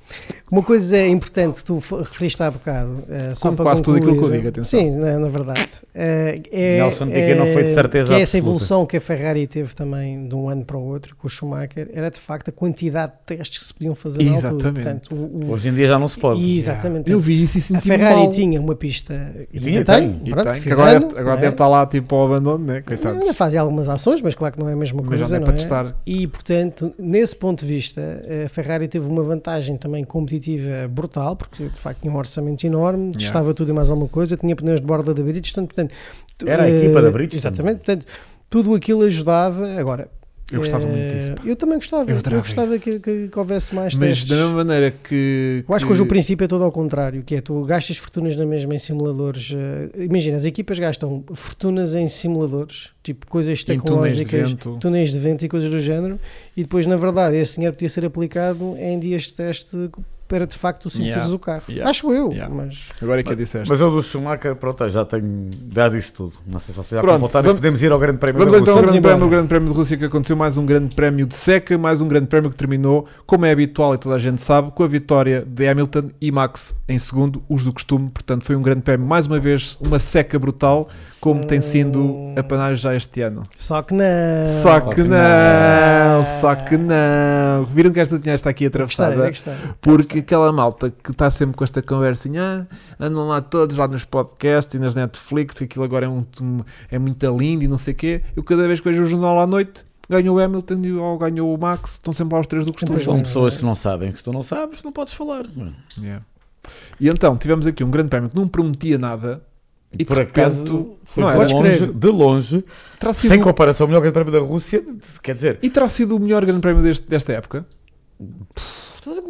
Uma coisa é importante que tu referiste há bocado, eh, só Como para quase tudo aquilo concluir, que eu digo, atenção. Sim, na, na verdade. Eh, é, Nelson Piquet não foi de certeza que é essa evolução que a Ferrari teve também de um ano para o outro com o Schumacher, era de facto a quantidade de testes que se podiam fazer na altura. Exatamente. Portanto, o, o- Hoje em dia já não se pode. exatamente. Eu vi isso e A senti Ferrari mal. tinha uma pista E tinha, ainda tem. E pronto, tem, que agora, deve, agora é? deve estar lá tipo ao abandono, né? Coitados. Ainda fazem algumas ações, mas claro que não é a mesma Mas já coisa. não é para é? testar. E portanto, nesse ponto de vista, a Ferrari teve uma vantagem também competitiva brutal, porque de facto tinha um orçamento enorme, Yeah. testava tudo e mais alguma coisa, tinha pneus de borda da British, portanto, Era a eh, equipa da Bridgestone. Exatamente, portanto, tudo aquilo ajudava. Agora, Eu gostava eh, muito disso. pá. Eu também gostava, Eu eu, gostava que, que- que houvesse mais Mas testes. da mesma maneira que. Eu acho que hoje o princípio é todo ao contrário, que é tu gastas fortunas na mesma em simuladores. eh, imagina, as equipas gastam fortunas em simuladores, tipo coisas Em túneis de tecnológicas, túneis de vento e coisas do género, e depois, na verdade, esse dinheiro podia ser aplicado em dias de teste para de facto sentires Yeah. o carro. Yeah. Acho eu, Yeah. mas Agora é que a disseste. Mas eu do Schumacher, pronto, já tenho, já disse tudo. Não sei se vocês já Pronto, completaram, vamos- podemos ir ao grande prémio Vamos então ao Rússia. grande, prémio, o grande prémio de Rússia que aconteceu, mais um grande prémio de seca, mais um grande prémio que terminou, como é habitual e toda a gente sabe, com a vitória de Hamilton e Max em segundo, os do costume. Portanto, foi um grande prémio, mais uma vez, uma seca brutal, como tem sido a panagem já este ano. só que não. Só que que não, não. só que não. Viram que esta tinha está aqui Gostei, atravessada? gostei. Porque aquela malta que está sempre com esta conversinha, ah, andam lá todos, lá nos podcasts e nas Netflix, que aquilo agora é, um, é muito lindo e não sei o quê. Eu cada vez que vejo o jornal à noite, ganhou o Hamilton e- ou ganhou o Max, estão sempre lá os três do costume. Sempre São pessoas que não sabem, que tu não sabes, não podes falar. Yeah. E então, tivemos aqui um grande prémio que não prometia nada E E por acaso repente- foi não é? de, longe, de longe, sido, sem comparação, o melhor grande prémio da Rússia, quer dizer, e terá sido o melhor grande prémio deste- desta época. colocar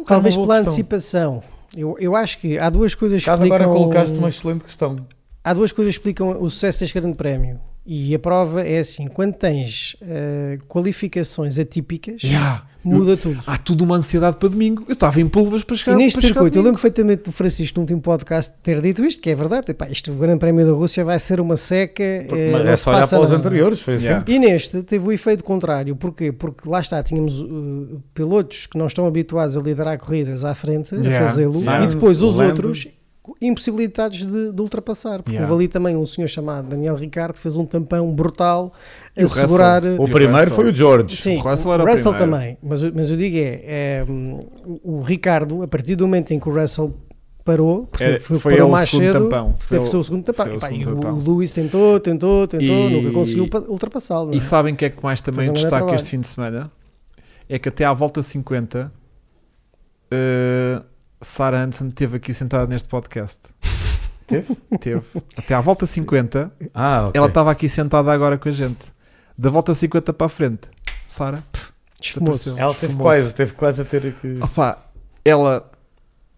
Talvez pela questão. antecipação. Eu, eu acho que há duas coisas que explicam... agora colocaste uma excelente questão. Há duas coisas que explicam o sucesso deste grande prémio. E a prova é assim: quando tens eh, qualificações atípicas, Yeah. Muda tudo. Há tudo uma ansiedade para domingo. Eu estava em pulvas para chegar E neste para chegar circuito, eu lembro perfeitamente do Francisco no último podcast ter dito isto, que é verdade. Epá, isto, o Grande Prémio da Rússia vai ser uma seca. Porque, eh, mas é só olhar para os anteriores, foi Yeah. sempre. E neste teve o efeito contrário. Porquê? Porque lá está, tínhamos uh, pilotos que não estão habituados a liderar corridas à frente, Yeah. a fazê-lo, e depois os Lando. outros impossibilitados de, de ultrapassar. Porque Yeah. houve ali também um senhor chamado Daniel Ricardo que fez um tampão brutal E a o Russell? segurar. O E o primeiro Russell? foi o George. Sim, O Russell era o Russell também, mas, eu- mas eu digo é, é, o o Ricardo, a partir do momento em que o Russell parou, porque Era- foi, foi parou o mais cedo, tampão. Foi teve o seu segundo tampão. foi o E, pá, e segundo o, tampão. o Lewis tentou, tentou, tentou, E- nunca conseguiu pa- ultrapassá-lo. não E é? sabem o que é que mais também um destaca este fim de semana? É que até à volta 50, uh, Sarah Hansen esteve aqui sentada neste podcast. Teve? Teve. Até à volta 50, Ah, ok. ela estava aqui sentada agora com a gente. Da volta 50 para a frente, Sara, desapareceu. Ela teve quase, teve quase a ter que. Opa, ela,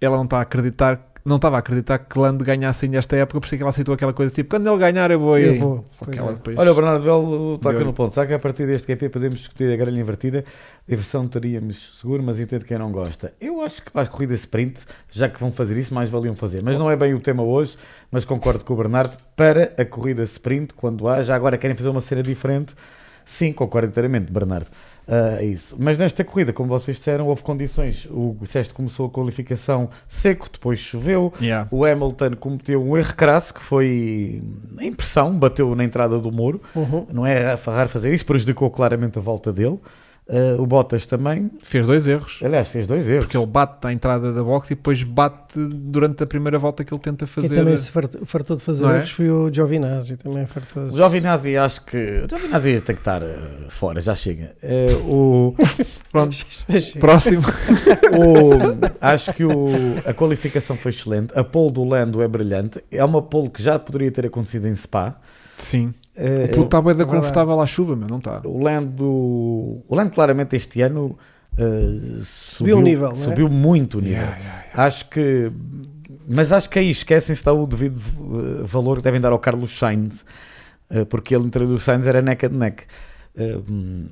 ela não está a acreditar, não estava a acreditar que Lando ganhasse ainda esta época, por isso é que ela aceitou aquela coisa tipo, quando ele ganhar eu vou Eu aí. vou, Só pois que ela é. depois... Olha, o Bernardo Belo toca no ponto. Será que a partir deste GP podemos discutir a grelha invertida? Diversão teríamos seguro, mas entendo quem não gosta. Eu acho que para as corridas sprint, já que vão fazer isso, mais valiam fazer. Mas não é bem o tema hoje, mas concordo com o Bernardo. Para a corrida sprint, quando há, já agora querem fazer uma cena diferente. Sim, concordo inteiramente, Bernardo. É isso. Mas nesta corrida, como vocês disseram, houve condições. O Sexto começou a qualificação seco, depois choveu. Yeah. O Hamilton cometeu um erro crasso que foi impressão, bateu na entrada do muro. Uhum. Não é raro fazer isso, prejudicou claramente a volta dele. Uh, o Bottas também, Fez dois erros. aliás, fez dois erros. Porque ele bate à entrada da box e depois bate durante a primeira volta que ele tenta Quem fazer. também se fartou, de fazer Não é? erros foi o Giovinazzi, também fartou O Giovinazzi, acho que. O Giovinazzi tem que estar uh, fora, já chega. Uh, o, Pronto, próximo. o- acho que o- a qualificação foi excelente. A pole do Lando é brilhante. É uma pole que já poderia ter acontecido em Spa. Sim. Uh, O puto está bem da é verdade. confortável à chuva, meu, não está? O Lando, o Lando claramente este ano uh, subiu, o nível, é? subiu muito o nível. Yeah, yeah, yeah. Acho que, mas acho que aí esquecem-se dar o devido uh, valor que devem dar ao Carlos Sainz, uh, porque ele entre o Sainz era neck and neck,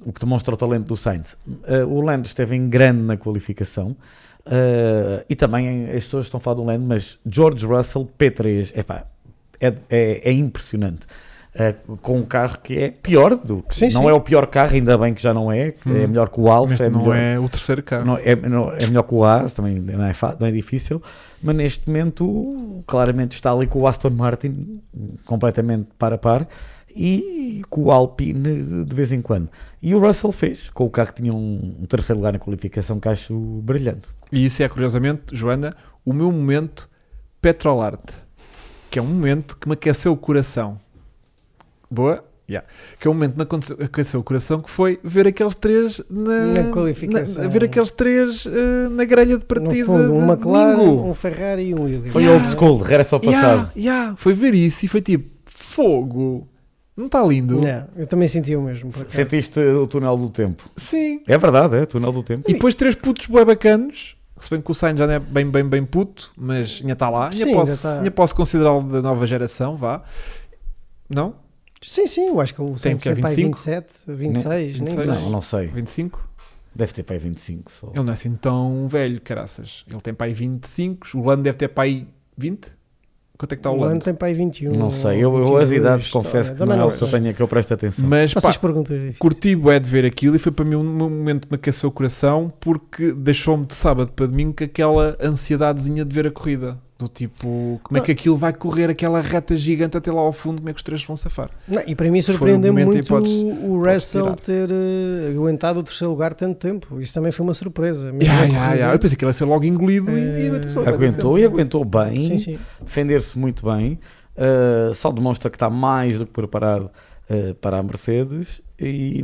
o que demonstra o talento do Sainz. Uh, o Lando esteve em grande na qualificação. uh, e também as pessoas estão a falar do Lando, mas George Russell P3 epá, é, é, é impressionante. Eh, com um carro que é pior do que. Sim, não sim. é o pior carro, ainda bem que já não é, é Hum. melhor que o Alfa, é não melhor. é o terceiro carro. Não, é, não- é melhor que o Haas, também não é, não é difícil, mas neste momento claramente está ali com o Aston Martin completamente para a par e com o Alpine de vez em quando. E o Russell fez, com o carro que tinha um, um terceiro lugar na qualificação que acho brilhante. E isso é, curiosamente, Joana, o meu momento Petrolarte, que é um momento que me aqueceu o coração. Boa? Yeah. Que é um momento que me aconteceu- aqueceu o coração que foi ver aqueles três na, Na qualificação. na- ver aqueles três eh, na grelha de No partida. fundo, um McLaren, um Ferrari e um Williams. Foi Yeah. old school, regressa ao passado. Yeah, yeah. Foi ver isso e foi tipo, fogo. Não está lindo? Não, eu também senti o mesmo. Sentiste o túnel do tempo. Sim. É verdade, é o túnel do tempo. E depois três putos bué bacanos. Se bem que o Sainz já não é bem, bem, bem puto, mas ainda está lá. Ainda Sim, posso, ainda tá. posso considerá-lo da nova geração, vá. Não? Sim, sim, eu acho que o Sainz que é é aí 25? 27, 26, nem 26. sei. Não, não sei. 25? Deve ter para aí 25 só. Ele não é assim tão velho, caraças. Ele tem para aí 25. O Lando deve ter aí 20? Quanto é que está o O ano Lando? tem para aí 21. Não sei, eu, eu 22, as idades confesso que também não é o que eu tenho que eu presto atenção. Mas pá, é curti bué de ver aquilo e foi para mim um momento que me aqueceu o coração porque deixou-me de sábado para domingo com aquela ansiedadezinha de ver a corrida. Do tipo, como é que aquilo vai correr, aquela reta gigante até lá ao fundo, como é que os três vão safar? Não, e para mim Foi surpreendeu-me um muito podes- o Russell ter eh, aguentado o terceiro lugar tanto tempo. Isso também foi uma surpresa. Mesmo Yeah, yeah, yeah. Eu pensei que ele ia ser logo engolido e- e Eh, aguentou. Aguentou e aguentou bem, Sim, sim. defender-se muito bem, uh, só demonstra que está mais do que preparado uh, para a Mercedes e,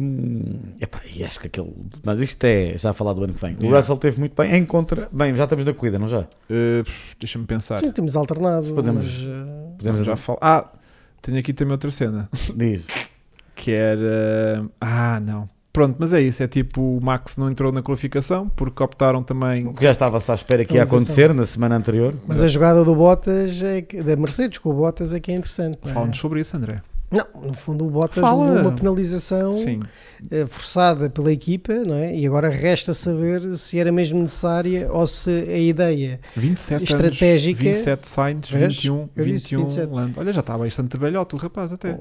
epá, e acho que aquele. Mas isto é já falar do ano que vem. O Yeah. Russell teve muito bem em contra. Bem, já estamos na corrida, não já? Eh, Deixa-me pensar. Sim, temos alternado. Podemos- mas, eh, Podemos já falar. Ah, tenho aqui também outra cena. Diz. Que era. Ah, não. Pronto, mas é isso. É tipo o Max não entrou na qualificação porque optaram também. O que já estava-se à espera que ia acontecer na semana anterior. mas a jogada do Bottas, é que- da Mercedes com o Bottas, é que é interessante. não é? Fala-nos sobre isso, André. Não, no fundo o Bottas Fala. levou uma penalização Sim. eh, forçada pela equipa, não é? E agora resta saber se era mesmo necessária ou se a ideia 27 Estratégica. anos, 27 Sainz, Vês? 21, Eu disse 21 27. Lando. Olha, já está bastante velhote o rapaz até.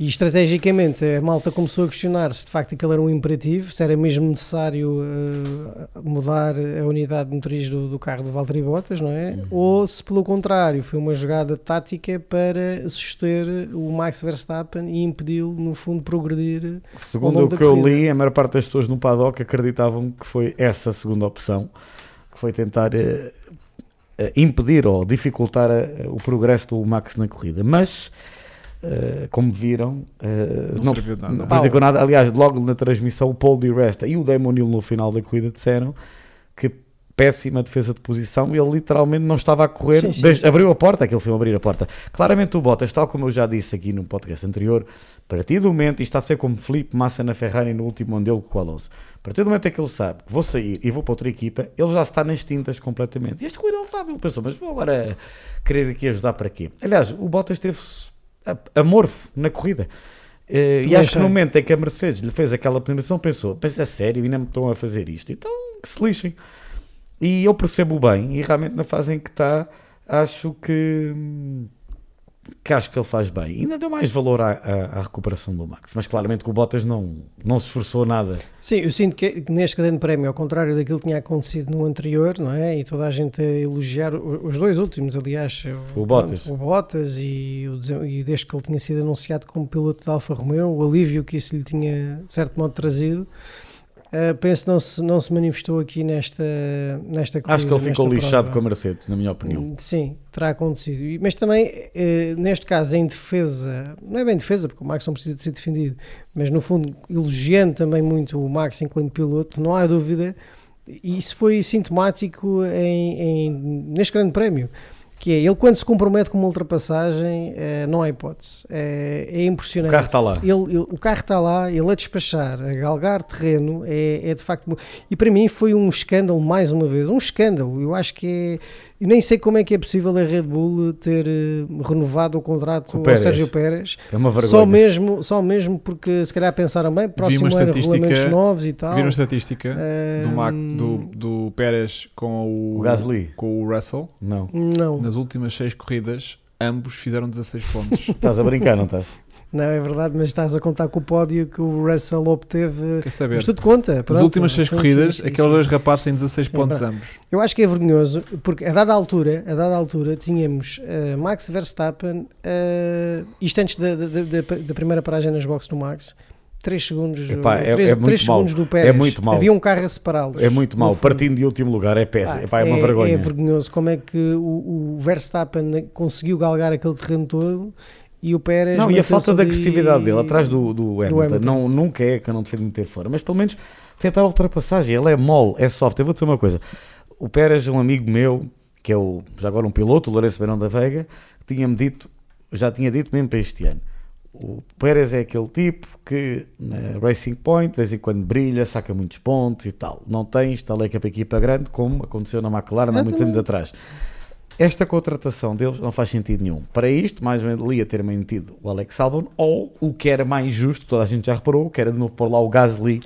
E estrategicamente a malta começou a questionar se de facto aquele era um imperativo, se era mesmo necessário eh, mudar a unidade motriz do, do carro do Valtteri Bottas, não é? Uhum. Ou se pelo contrário foi uma jogada tática para suster o Max Verstappen e impedi-lo no fundo de progredir. Segundo o que eu li, a maior parte das pessoas no paddock acreditavam que foi essa a segunda opção, que foi tentar eh, impedir ou dificultar o progresso do Max na corrida. Mas, eh, como viram, eh, Não não, serviu de nada. não nada. Aliás, logo na transmissão, o Paul Di Resta e o Damon Hill no final da corrida disseram que péssima defesa de posição, ele literalmente não estava a correr, Sim, sim, desde- sim. abriu a porta, aquele foi abrir a porta. Claramente o Bottas, tal como eu já disse aqui no podcast anterior, a partir do momento, e está a ser como Felipe Massa na Ferrari no último ano dele com o Alonso, a partir do momento em que ele sabe que vou sair e vou para outra equipa, ele já está nas tintas completamente. E este corrida ele estava, ele pensou, mas vou agora querer aqui ajudar para quê? Aliás, o Bottas teve amorfo na corrida. Eh, e acho que no momento em que a Mercedes lhe fez aquela penalização, pensou: Mas é sério, ainda me estão a fazer isto, então que se lixem. E eu percebo bem, e realmente na fase em que está, acho que, que acho que ele faz bem. Ainda deu mais valor à, à- à recuperação do Max, mas claramente que o Bottas não, não se esforçou nada. Sim, eu sinto que neste grande prémio, ao contrário daquilo que tinha acontecido no anterior, não é? E toda a gente a elogiar o- os dois últimos, aliás, O Bottas. o Bottas e, o e desde que ele tinha sido anunciado como piloto de Alfa Romeo, o alívio que isso lhe tinha de certo modo trazido. Uh, penso que não se, não se manifestou aqui nesta, nesta Acho que ele corrida, ficou nesta lixado prova. com a Mercedes, na minha opinião. Sim, terá acontecido. Mas também, eh, neste caso, em defesa, não é bem defesa, porque o Max não precisa de ser defendido, mas no fundo, elogiando também muito o Max enquanto piloto, não há dúvida, e isso foi sintomático em, em- neste grande prémio. Que é, ele quando se compromete com uma ultrapassagem, eh, não há hipótese. É, é impressionante. O carro está lá. Ele, ele- o carro está lá, ele a despachar, a galgar terreno, é, é de facto. E para mim foi um escândalo, mais uma vez. Um escândalo. Eu acho que Eu nem sei como é que é possível a Red Bull ter eh, renovado o contrato Com o ao. Sérgio Pérez. É uma vergonha. Só mesmo, só mesmo porque se calhar pensaram bem, próximo uma ano estatística- regulamentos novos e tal. Viram a estatística do, Mac, do, do Pérez com o, O Gasly. com o Russell? Não, Não. Nas últimas seis corridas, ambos fizeram 16 pontos. estás a brincar, não estás? Não, é verdade, mas estás a contar com o pódio que o Russell obteve. Quer saber? Mas tudo conta. As pronto. últimas seis Sim, corridas, sim, sim, aqueles dois rapazes têm 16 Sim, pontos ambos. Eu acho que é vergonhoso, porque a dada altura, a dada altura tínhamos eh, Max Verstappen, eh, isto antes da, da, da- da primeira paragem nas boxes do Max, 3 segundos, Epá, é- 3, é muito segundos mau. do Pérez. É muito mau. Havia um carro a separá-los. É muito fundo. Partindo de último lugar é péssimo. Ah, Epá, é, uma vergonha. É vergonhoso como é que o, o Verstappen conseguiu galgar aquele terreno todo e o Pérez. Não, e a falta de agressividade dele atrás do, do Hamilton, Hamilton. Não, nunca é que eu não defendo meter fora, mas pelo menos tentar a ultrapassagem. Ele é mole, é soft. Eu vou dizer uma coisa: o Pérez, um amigo meu, que é o, já agora um piloto, o Lourenço Beirão da Veiga, tinha-me dito, já tinha dito mesmo para este ano. O Pérez é aquele tipo que na Racing Point, de vez em quando brilha, saca muitos pontos e tal. Não tem estaleca para equipa grande, como aconteceu na McLaren há muitos anos atrás. Esta contratação deles não faz sentido nenhum. Para isto, mais valia ter mantido o Alex Albon ou o que era mais justo, toda a gente já reparou, que era de novo pôr lá o Gasly.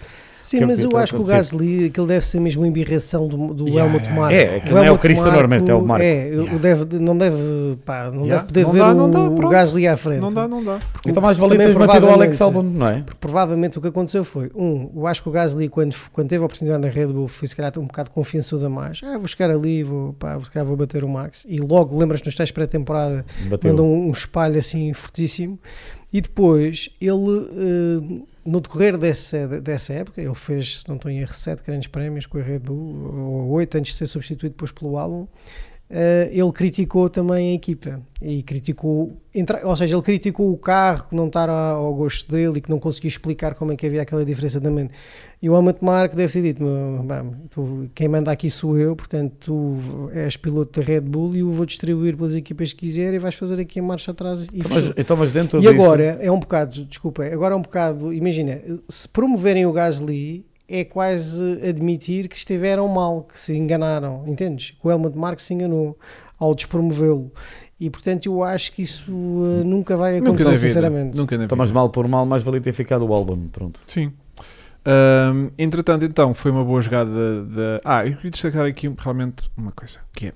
Sim, mas eu a acho que o. Gasly, aquilo deve ser mesmo uma embirração do, do Yeah, Helmut yeah, Marko. É, aquilo não é o Cristiano normalmente, é o Marko. É, Yeah. o deve, não deve, pá, não Yeah. deve poder Não ver dá, o, dá, o. Gasly à frente. Não dá, não dá. Então mais valia também ter mantido o Alex Albon, não é? Porque provavelmente o que aconteceu foi, um, eu acho que o Gasly, quando, quando teve a oportunidade na Red Bull, foi se calhar um bocado confiançudo a mais. Ah, vou chegar ali, vou, pá, vou, se calhar vou bater o Max. E logo, lembras nos testes pré-temporada, manda um, um espalho assim fortíssimo. E depois, ele, eh, no decorrer dessa, dessa época, ele fez, se não estou em erro, 7 grandes prémios com a Red Bull, ou 8 antes de ser substituído depois pelo Albon. Eh, ele criticou também a equipa e criticou, entra- ou seja, ele criticou o carro que não estar ao, ao gosto dele e que não conseguia explicar como é que havia aquela diferença de mente. E o Helmut Marko deve ter dito: "Meu, bem, tu- quem manda aqui sou eu, portanto, tu és piloto da Red Bull e eu vou distribuir pelas equipas que quiser e vais fazer aqui a marcha atrás. E, Então, mas, então, mas dentro E disso, agora é um bocado, desculpa, agora é um bocado, imagina, se promoverem o Gasly é quase admitir que estiveram mal, que se enganaram, entendes? Que o Helmut Marko se enganou ao despromovê-lo. E portanto eu acho que isso uh, nunca vai Nunca acontecer, na vida. sinceramente. Nunca na vida. mas mal por mal, mais valia ter ficado o Albon. Pronto. Sim. Ahm, entretanto, então, foi uma boa jogada da. Ah, eu queria destacar aqui realmente uma coisa, que é,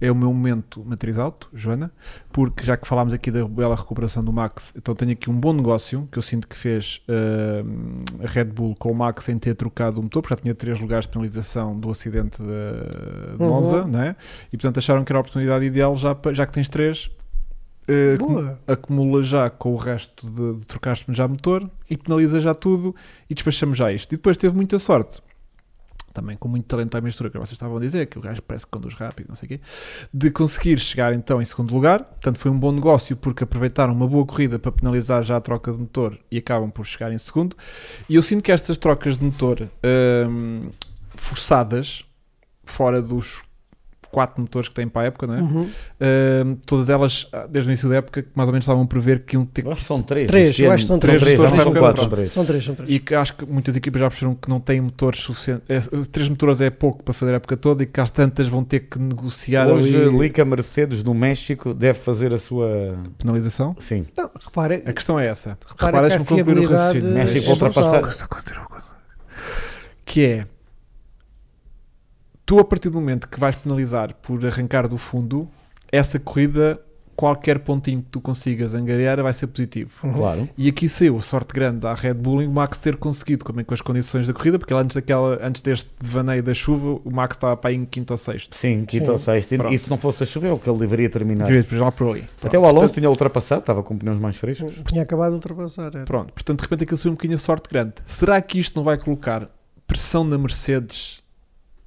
é o meu momento matriz alto, Joana, porque já que falámos aqui da bela recuperação do Max, então tenho aqui um bom negócio que eu sinto que fez ahm, a Red Bull com o Max sem ter trocado o motor, porque já tinha três lugares de penalização do acidente de, de Uhum. Monza, né? e portanto acharam que era a oportunidade ideal, já, já que tens três, Boa. acumula já com o resto de, de trocar já motor e penaliza já tudo e despachamos já isto. E depois teve muita sorte, também com muito talento à mistura, que vocês estavam a dizer, que o gajo parece que conduz rápido, não sei o quê, de conseguir chegar então em segundo lugar. Portanto, foi um bom negócio porque aproveitaram uma boa corrida para penalizar já a troca de motor e acabam por chegar em segundo. E eu sinto que estas trocas de motor hum, forçadas, fora dos quatro motores que têm para a época, não é? Uhum. Hum, todas elas, ah, desde o início da época, que mais ou menos estavam a prever que iam ter Eu acho que são três. Três, eu acho que são três são para quatro, são três. São três, são três. e que acho que muitas equipas já perceberam que não têm motores suficientes. É, três motores é pouco para fazer a época toda e que às tantas vão ter que negociar Hoje, ali li que a Mercedes no México deve fazer a sua. penalização. Sim. Não, repara, A questão é essa. Que a deixa-me concluir o raciocínio. México é ultrapassar-. Que é tu a partir do momento que vais penalizar por arrancar do fundo, essa corrida, qualquer pontinho que tu consigas angariar vai ser positivo. Uhum. Claro. E aqui saiu a sorte grande à Red Bull em o Max ter conseguido, como é com as condições da corrida, porque antes, daquela, antes deste devaneio da chuva, o Max estava para aí em quinto ou sexto. Sim, quinto Sim. ou sexto. E- Pronto. E se não fosse a chover, é o que ele deveria terminar. Depois lá por ali. Até o Alonso tinha ultrapassado, estava com pneus mais frescos. Tinha acabado de ultrapassar. era. Pronto, portanto, de repente aquilo saiu um bocadinho a sorte grande. Será que isto não vai colocar pressão na Mercedes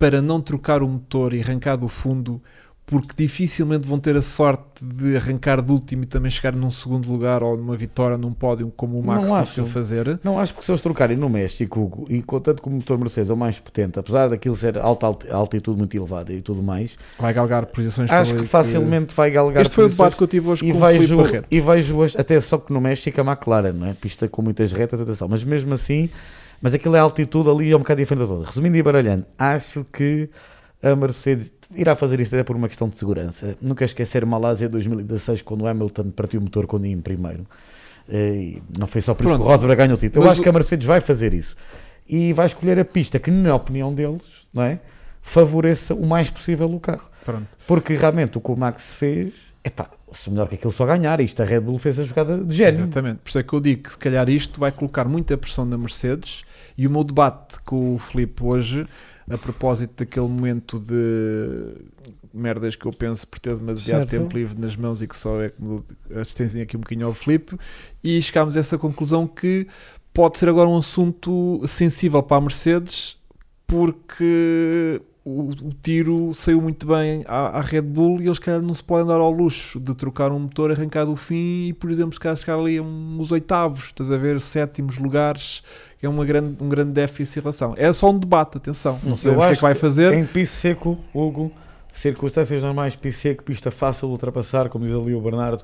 para não trocar o motor e arrancar do fundo? Porque dificilmente vão ter a sorte de arrancar do último e também chegar num segundo lugar ou numa vitória num pódio como o Max Não conseguiu acho. fazer. Não, acho que se eles trocarem no México, e contanto que o motor Mercedes é o mais potente, apesar daquilo ser alta alti- altitude muito elevada e tudo mais, Vai galgar posições acho que facilmente vai galgar Este foi o debate que eu tive hoje e com o vejo, Barreto. e vejo as- até só que no México a McLaren, não é? Pista com muitas retas, atenção, mas mesmo assim, mas aquilo é altitude ali é um bocado diferente da toda. Resumindo e baralhando, acho que a Mercedes irá fazer isso até por uma questão de segurança. Nunca esquecer Malásia 2016, quando o Hamilton partiu o motor quando ia em primeiro. E não foi só por isso que o Pronto. Rosberg ganhou o título. Eu Mas acho o- que a Mercedes vai fazer isso. E vai escolher a pista que, na opinião deles, não é? favoreça o mais possível o carro. Pronto. Porque realmente o que o Max fez, epá, se melhor que aquilo só ganhar. Isto a Red Bull fez a jogada de gênio. Exatamente. Por isso é que eu digo que se calhar isto vai colocar muita pressão na Mercedes e o meu debate com o Filipe hoje, a propósito daquele momento de merdas que eu penso por ter demasiado Certo. tempo livre nas mãos e que só é que me aqui um bocadinho ao Filipe, e chegámos a essa conclusão que pode ser agora um assunto sensível para a Mercedes porque o, o tiro saiu muito bem à, à Red Bull e eles calhar não se podem dar ao luxo de trocar um motor arrancar do fim e por exemplo se calhar chegar ali uns oitavos, estás a ver, sétimos lugares é uma grande, um grande déficit em relação. É só um debate, atenção, não sabemos o que é que vai fazer. Em piso seco, Hugo, circunstâncias normais, piso seco, pista fácil de ultrapassar, como diz ali o Bernardo,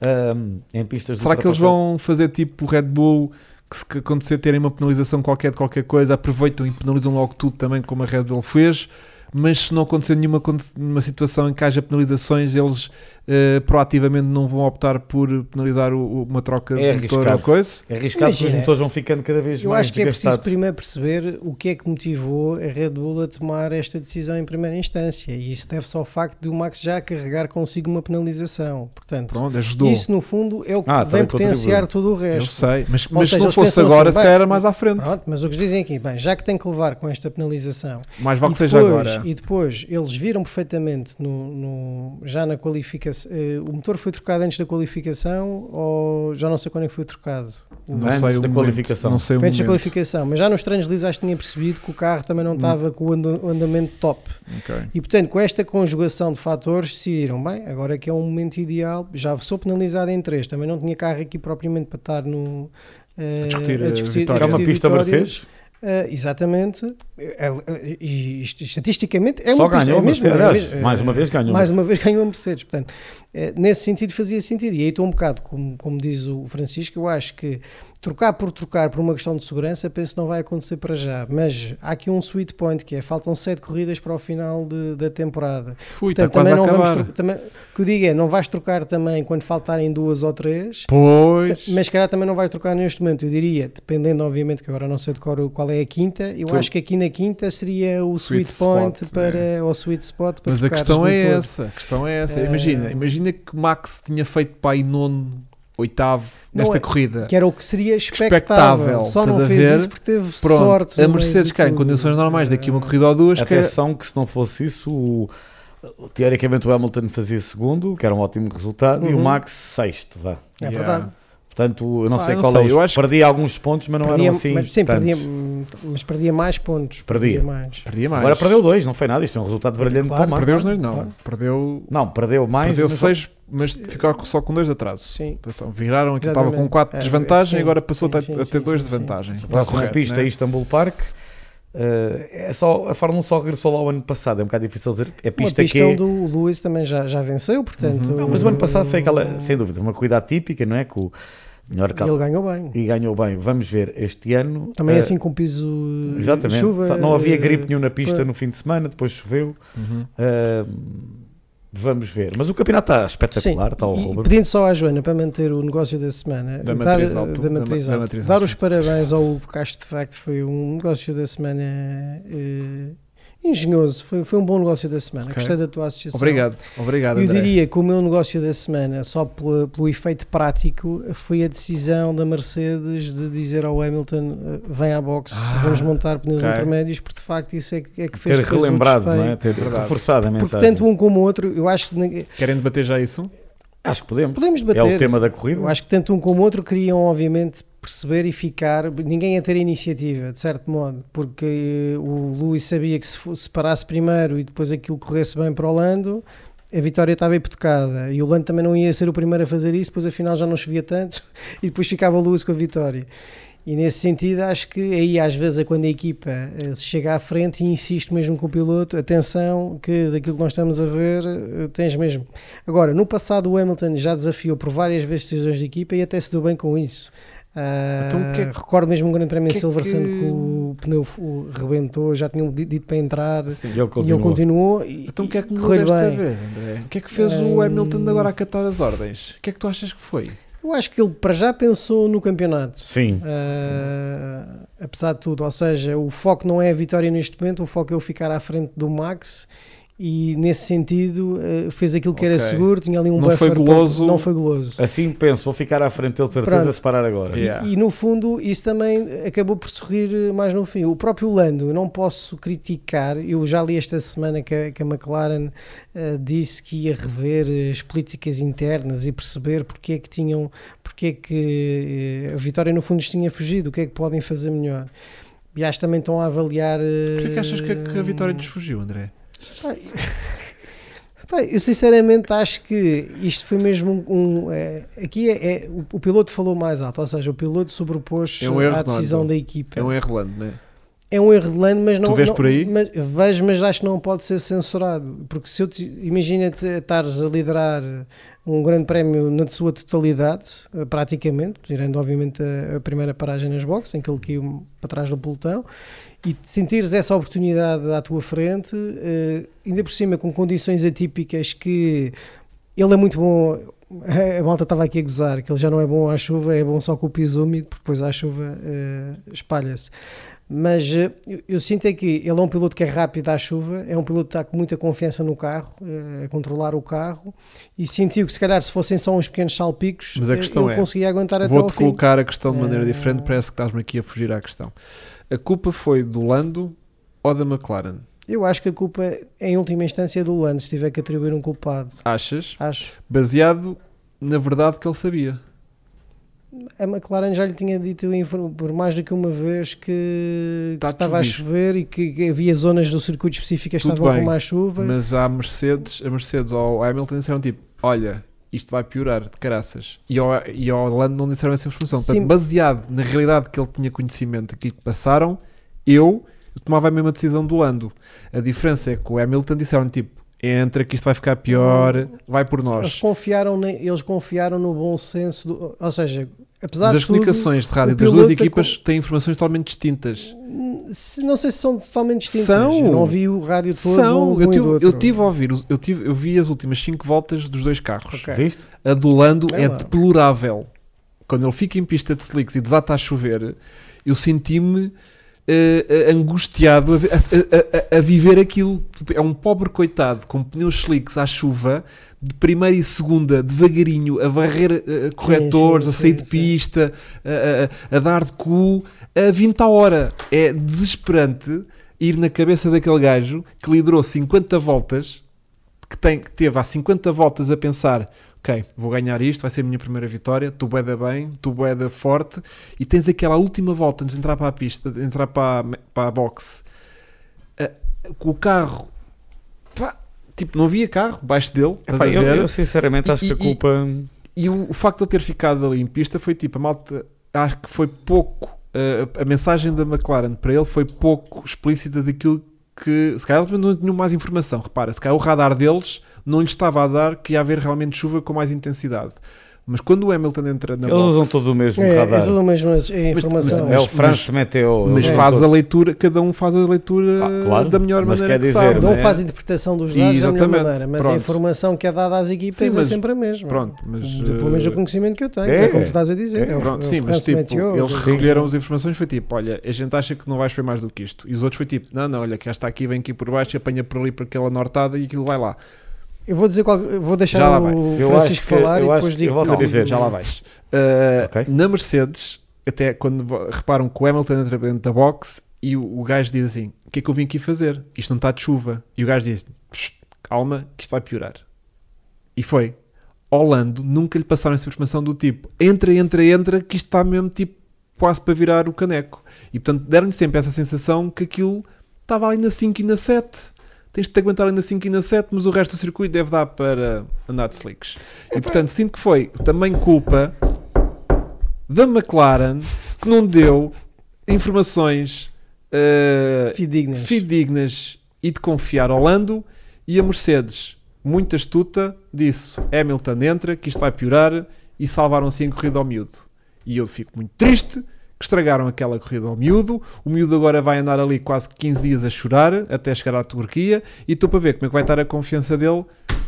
ahm, em pistas Será que eles vão fazer tipo Red Bull que se acontecer terem uma penalização qualquer de qualquer coisa, aproveitam e penalizam logo tudo também como a Red Bull fez, mas se não acontecer nenhuma, nenhuma situação em que haja penalizações, eles eh, proativamente não vão optar por penalizar o- o- uma troca É de motor ou coisa? É arriscado porque os Imagina, motores vão ficando cada vez Eu mais acho que é preciso primeiro perceber o que é que motivou a Red Bull a tomar esta decisão em primeira instância. E isso deve-se ao facto de o Max já carregar consigo uma penalização. Portanto, Pronto, ajudou. isso no fundo é o que Ah, vem potenciar todo o Eu resto. sei, mas, mas se seja, não eles fosse agora, assim, se calhar era mais à frente. Pronto, mas o que eles dizem aqui, bem, já que tem que levar com esta penalização Mais vale e que seja depois, agora. E depois eles viram perfeitamente no, no- já na qualificação. Eh, o motor foi trocado antes da qualificação ou já não sei quando é que foi trocado? O- Não Antes sei o da momento, qualificação. Não sei o Foi antes da qualificação, mas já nos treinos livres acho que tinha percebido que o carro também não estava com o anda- o andamento top. Ok. E portanto, com esta conjugação de fatores, decidiram, bem, agora que é um momento ideal, já sou penalizado em três, também não tinha carro aqui propriamente para estar no. eh, A discutir a a vitória. Que é uma discutir pista vitórias. Mercedes. Eh, exatamente, Eh, eh, e estatisticamente é Só uma pista, ganhou é a mesmo, Mercedes. é mesmo, mais uma vez ganhou Mais uma vez ganhou a Mercedes. Portanto, nesse sentido fazia sentido. E aí estou um bocado, como, como diz o Francisco, eu acho que trocar por trocar por uma questão de segurança, penso que não vai acontecer para já. Mas há aqui um sweet point que é: faltam sete corridas para o final de- da temporada. Fui, está Portanto, também não vamos acabar. trocar. Também, o que eu digo é: não vais trocar também quando faltarem duas ou três. Pois. Mas calhar também não vais trocar neste momento, eu diria, dependendo, obviamente, que agora não sei de cor qual é a quinta, eu Tu- acho que aqui na quinta seria o Sweet sweet, point spot, para o sweet spot para Mas a questão é motor. essa. A questão é essa. Eh, Imagina, imagina que Max tinha feito para aí nono, oitavo Não nesta é- corrida. Que era o que seria expectável. Expectável, Só não fez isso porque teve Pronto, sorte. a meio Mercedes de cá em condições normais, daqui uma Eh, corrida ou duas, que é- Atenção que se não fosse isso, o- teoricamente o Hamilton fazia segundo, que era um ótimo resultado, e o Uhum. Max sexto. Vá. É Yeah. verdade. Portanto, eu não Ah, sei eu não qual sei, é. Eu acho que- perdia alguns pontos, mas não Perdia- eram assim. mas, sim, tantos. perdia, mas perdia mais pontos. Perdia. mais. Perdia mais. Agora perdeu dois, não foi nada. Isto é um resultado brilhante Claro, para o Max. Perdeu os dois, não. Claro. Perdeu, Não, perdeu mais. perdeu mas- seis, mas ficou só com dois de atraso. Sim. Atenção, viraram, aqui estava com Exatamente. 4 É, de desvantagem e agora passou sim, a sim, ter sim, dois sim, de sim. vantagem. A próxima Correto, pista né? é Istanbul Park. Eh, é só, a Fórmula 1 só regressou lá o ano passado, é um bocado difícil dizer. É Uma pista pista que é. onde o Lewis também já, já venceu, portanto. Uhum. Não, mas o ano passado foi aquela, sem dúvida, uma corrida atípica, não é? Com E ele ganhou bem. E ganhou bem. Vamos ver este ano. Também eh, assim com piso de Exatamente. chuva. Tá- não havia gripe eh, nenhum na pista pois. no fim de semana, depois choveu. Uhum. Eh, vamos ver. Mas o campeonato está espetacular, está ao E roubo. pedindo só à Joana para manter o negócio da semana, Da dar, matriz alto, da matriz da alto, matriz dar alto, os sim. parabéns ao Hugo, porque acho que de facto foi um negócio da semana eh, engenhoso, foi, foi um bom negócio da semana. Ok. Gostei da tua associação. Obrigado, obrigado. Eu André. diria que o meu negócio da semana, só pela- pelo efeito prático, foi a decisão da Mercedes de dizer ao Hamilton: eh, vem à boxe, Ah, vamos montar pneus ok. intermédios, porque de facto isso é que, é que fez Ter relembrado, não é? Ter reforçado a Porque mensagem. tanto um como o outro, eu acho que Querem debater já isso? Acho que podemos. podemos É debater. o tema da corrida. Eu acho que tanto um como o outro queriam, obviamente, perceber e ficar. Ninguém a ter a iniciativa, de certo modo, porque o Luís sabia que se, se parasse primeiro e depois aquilo corresse bem para o Lando, a vitória estava hipotecada. E o Lando também não ia ser o primeiro a fazer isso, depois afinal já não chovia tanto e depois ficava o Luís com a vitória. E nesse sentido, acho que aí às vezes é quando a equipa eh, se chega à frente e insiste mesmo com o piloto, atenção, que daquilo que nós estamos a ver, eh, tens mesmo. Agora, no passado o Hamilton já desafiou por várias vezes decisões de equipa e até se deu bem com isso. Ah, Então, o que é que- recordo mesmo um grande prémio que em é Silverstone que- que o pneu fu- rebentou, já tinham di- dito para entrar E ele e ele continuou. E, Então o que é que mudou correu desta bem. vez, André? O que é que fez o Hum. Hamilton agora a catar as ordens? O que é que tu achas que foi? Eu acho que ele para já pensou no campeonato. Sim. Ah, apesar de tudo, ou seja, o foco não é a vitória neste momento, o foco é o ficar à frente do Max e nesse sentido eh, fez aquilo que era Ok. seguro, tinha ali um Não foi buffer para- goloso. não foi goloso. Assim penso, vou ficar à frente dele, de certeza, Pronto. a separar agora. Yeah. E no fundo isso também acabou por sorrir eh, mais no fim. O próprio Lando, eu não posso criticar, eu já li esta semana que a, que a McLaren eh, disse que ia rever as políticas internas e perceber porque é que tinham, porque é que eh, a vitória no fundo lhes tinha fugido, o que é que podem fazer melhor. E acho que também estão a avaliar. Porquê que achas que a, que a vitória lhes fugiu, André? Eu sinceramente acho que isto foi mesmo um. um, é, aqui é, é- o, o piloto falou mais alto, ou seja, o piloto sobrepôs É um erro, à decisão Nando. da equipa. É um erro lando, não é? É um erro de Lando, mas não. Tu vês não- por aí? Mas, vejo, mas acho que não pode ser censurado. Porque se eu te, imagina-te estares a liderar um grande prémio na sua totalidade, eh, praticamente, tirando obviamente a, a primeira paragem nas boxes, em que ele caiu para trás do pelotão, e sentires essa oportunidade à tua frente, eh, ainda por cima com condições atípicas que ele é muito bom. A malta estava aqui a gozar que ele já não é bom à chuva, é bom só com o piso úmido, porque depois à chuva eh, espalha-se. Mas eh, eu, sinto é que ele é um piloto que é rápido à chuva, é um piloto que está com muita confiança no carro, a controlar o carro, e sentiu que se calhar se fossem só uns pequenos salpicos, Mas a questão ele é, conseguia aguentar até ao Vou-te fim. colocar a questão de maneira diferente, parece que estás-me aqui a fugir à questão. A culpa foi do Lando ou da McLaren? Eu acho que a culpa, em última instância, é do Lando, se tiver que atribuir um culpado. Achas? Acho. Baseado na verdade que ele sabia. A McLaren já lhe tinha dito por mais do que uma vez que, que Tá a estava a chover. e que, que havia zonas do circuito específicas que estavam bem, com mais chuva. Mas a Mercedes, a Mercedes ou ao Hamilton disseram tipo: Olha, isto vai piorar de caraças. E ao, e ao Lando não disseram essa informação. Portanto, Sim. baseado na realidade que ele tinha conhecimento daquilo que passaram, eu, eu tomava a mesma decisão do Lando. A diferença é que o Hamilton disseram tipo: Entra, que isto vai ficar pior, vai por Eles nós. confiaram, ne- eles confiaram no bom senso, do, ou seja, apesar Mas de as tudo, comunicações de rádio das duas é equipas têm informações totalmente distintas. se- não sei se são totalmente distintas. São. Eu não vi o rádio todo. São, de um eu tive, eu tive a ouvir, eu, tive, eu vi as últimas 5 voltas dos dois carros. Ok. Viste? A do Lando É é deplorável. Quando ele fica em pista de slicks e desata a chover, eu senti-me eh, angustiado a, a- a- a- a viver aquilo. É um pobre coitado com pneus slicks à chuva, de primeira e segunda, devagarinho, a varrer eh, corretores, sim, a sair sim, de sim. pista, a, a- a dar de cu, a 20 a hora. É desesperante ir na cabeça daquele gajo que liderou 50 voltas, que, tem, que teve há 50 voltas a pensar ok, vou ganhar isto, vai ser a minha primeira vitória, tu boeda bem, tu boeda forte, e tens aquela última volta antes de entrar para a pista, de entrar para a, para a box, eh, com o carro, pá, tipo, não havia carro debaixo dele, Epá, a eu, eu sinceramente acho E- que a e- culpa. E o, o facto de ele ter ficado ali em pista foi tipo, a malta, acho que foi pouco, eh, a mensagem da McLaren para ele foi pouco explícita daquilo que, se calhar eles não tinham mais informação, repara, se calhar o radar deles não lhe estava a dar que ia haver realmente chuva com mais intensidade. Mas quando o Hamilton entra na Eles usam todo o mesmo É, radar. é tudo a mesma informação. mas- é o France Meteo. mas eles usam faz a leitura, cada um faz a leitura Ah, claro, da melhor mas maneira quer que dizer, sabe, não é? faz a interpretação dos dados da melhor Exatamente, maneira, mas a pronto. informação que é dada às equipas Sim, é mas- sempre a mesma. Pronto, mas De- pelo menos o eh, conhecimento que eu tenho, é, que é como tu estás a dizer. é, É, o, Pronto, é o sim, mas tipo, Meteo, eles que- recolheram as informações foi tipo, olha, a gente acha que não vais chover mais do que isto. E os outros foi tipo, não, não, olha, que esta aqui vem aqui por baixo e apanha por ali por aquela nortada e aquilo vai lá. Eu vou dizer qual, eu vou deixar Já lá o. Eu Francisco que- falar eu e depois digo. eu volto a não, dizer, já lá vais. Uh, Ok. Na Mercedes, até quando reparam que o Hamilton entra dentro da box e o, o gajo diz assim: O que é que eu vim aqui fazer? Isto não está de chuva. E o gajo diz: "Psst, Calma, que isto vai piorar. E foi. Holando nunca lhe passaram essa informação do tipo: Entra, entra, entra, que isto está mesmo tipo quase para virar o caneco. E portanto deram-lhe sempre essa sensação que aquilo estava ali na 5 e na 7. Tens de te aguentar ali na 5 e na 7, mas o resto do circuito deve dar para andar de slicks. E portanto sinto que foi também culpa da McLaren que não deu informações eh, Fidedignas. fidedignas e de confiar ao Lando e a Mercedes, muito astuta, disse Hamilton entra, que isto vai piorar e salvaram assim a corrida ao miúdo. E eu fico muito triste estragaram aquela corrida ao miúdo. O miúdo agora vai andar ali quase 15 dias a chorar até chegar à Turquia e estou para ver como é que vai estar a confiança dele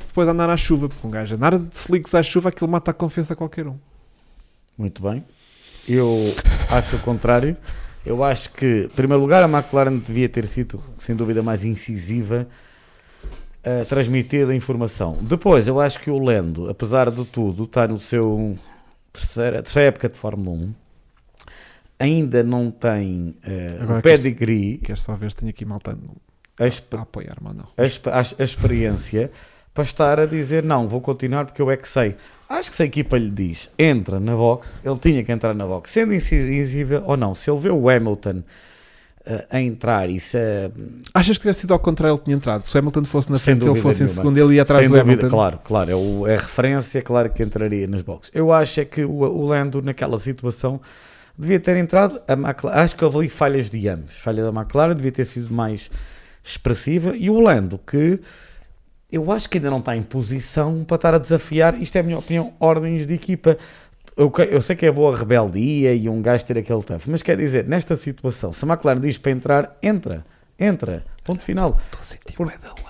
depois de andar à chuva, porque um gajo andar de slicks à chuva aquilo mata a confiança a qualquer um. Muito bem. Eu acho o contrário. Eu acho que, em primeiro lugar, a McLaren devia ter sido, sem dúvida, mais incisiva a transmitir a informação. Depois, eu acho que o Lando, apesar de tudo, está no seu terceira, terceira época de Fórmula 1, ainda não tem uh, Agora pedigree, Quero só ver se tenho aqui malta a, exp- a apoiar-me ou não. a, a- a experiência para estar a dizer não, vou continuar porque eu é que sei. Acho que se a equipa lhe diz entra na box, ele tinha que entrar na box, sendo incisível ou não. Se ele vê o Hamilton eh, a entrar e se Achas que tivesse sido ao contrário, ele tinha entrado? Se o Hamilton fosse na frente, ele fosse em segundo, ele ia atrás Sem do dúvida, Hamilton. claro, claro, é, o- é a referência, claro que entraria nas boxes. Eu acho é que o, o Lando, naquela situação, devia ter entrado. A McLaren, acho que houve ali falhas de ambos. Falha da McLaren devia ter sido mais expressiva. E o Lando, que eu acho que ainda não está em posição para estar a desafiar, isto é a minha opinião, ordens de equipa. Eu, sei que é boa rebeldia e um gajo ter aquele tough, mas quer dizer, nesta situação, se a McLaren diz para entrar, entra, entra, ponto final. Estou a sentir Por- da.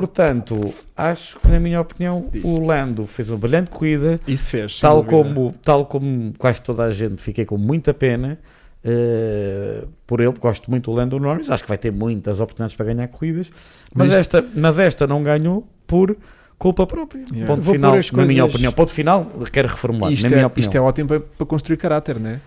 Portanto, acho que, na minha opinião, Diz. o Lando fez uma brilhante corrida, Isso fez. tal como, tal como quase toda a gente, fiquei com muita pena eh, por ele, gosto muito do Lando Norris, acho que vai ter muitas oportunidades para ganhar corridas, mas, Mas- esta, mas esta não ganhou por culpa própria. Yeah. Ponto Vou final, na minha coisas- opinião. Ponto final, quero reformular, Isto, na minha é, opinião. isto é ótimo para, para construir caráter, não é?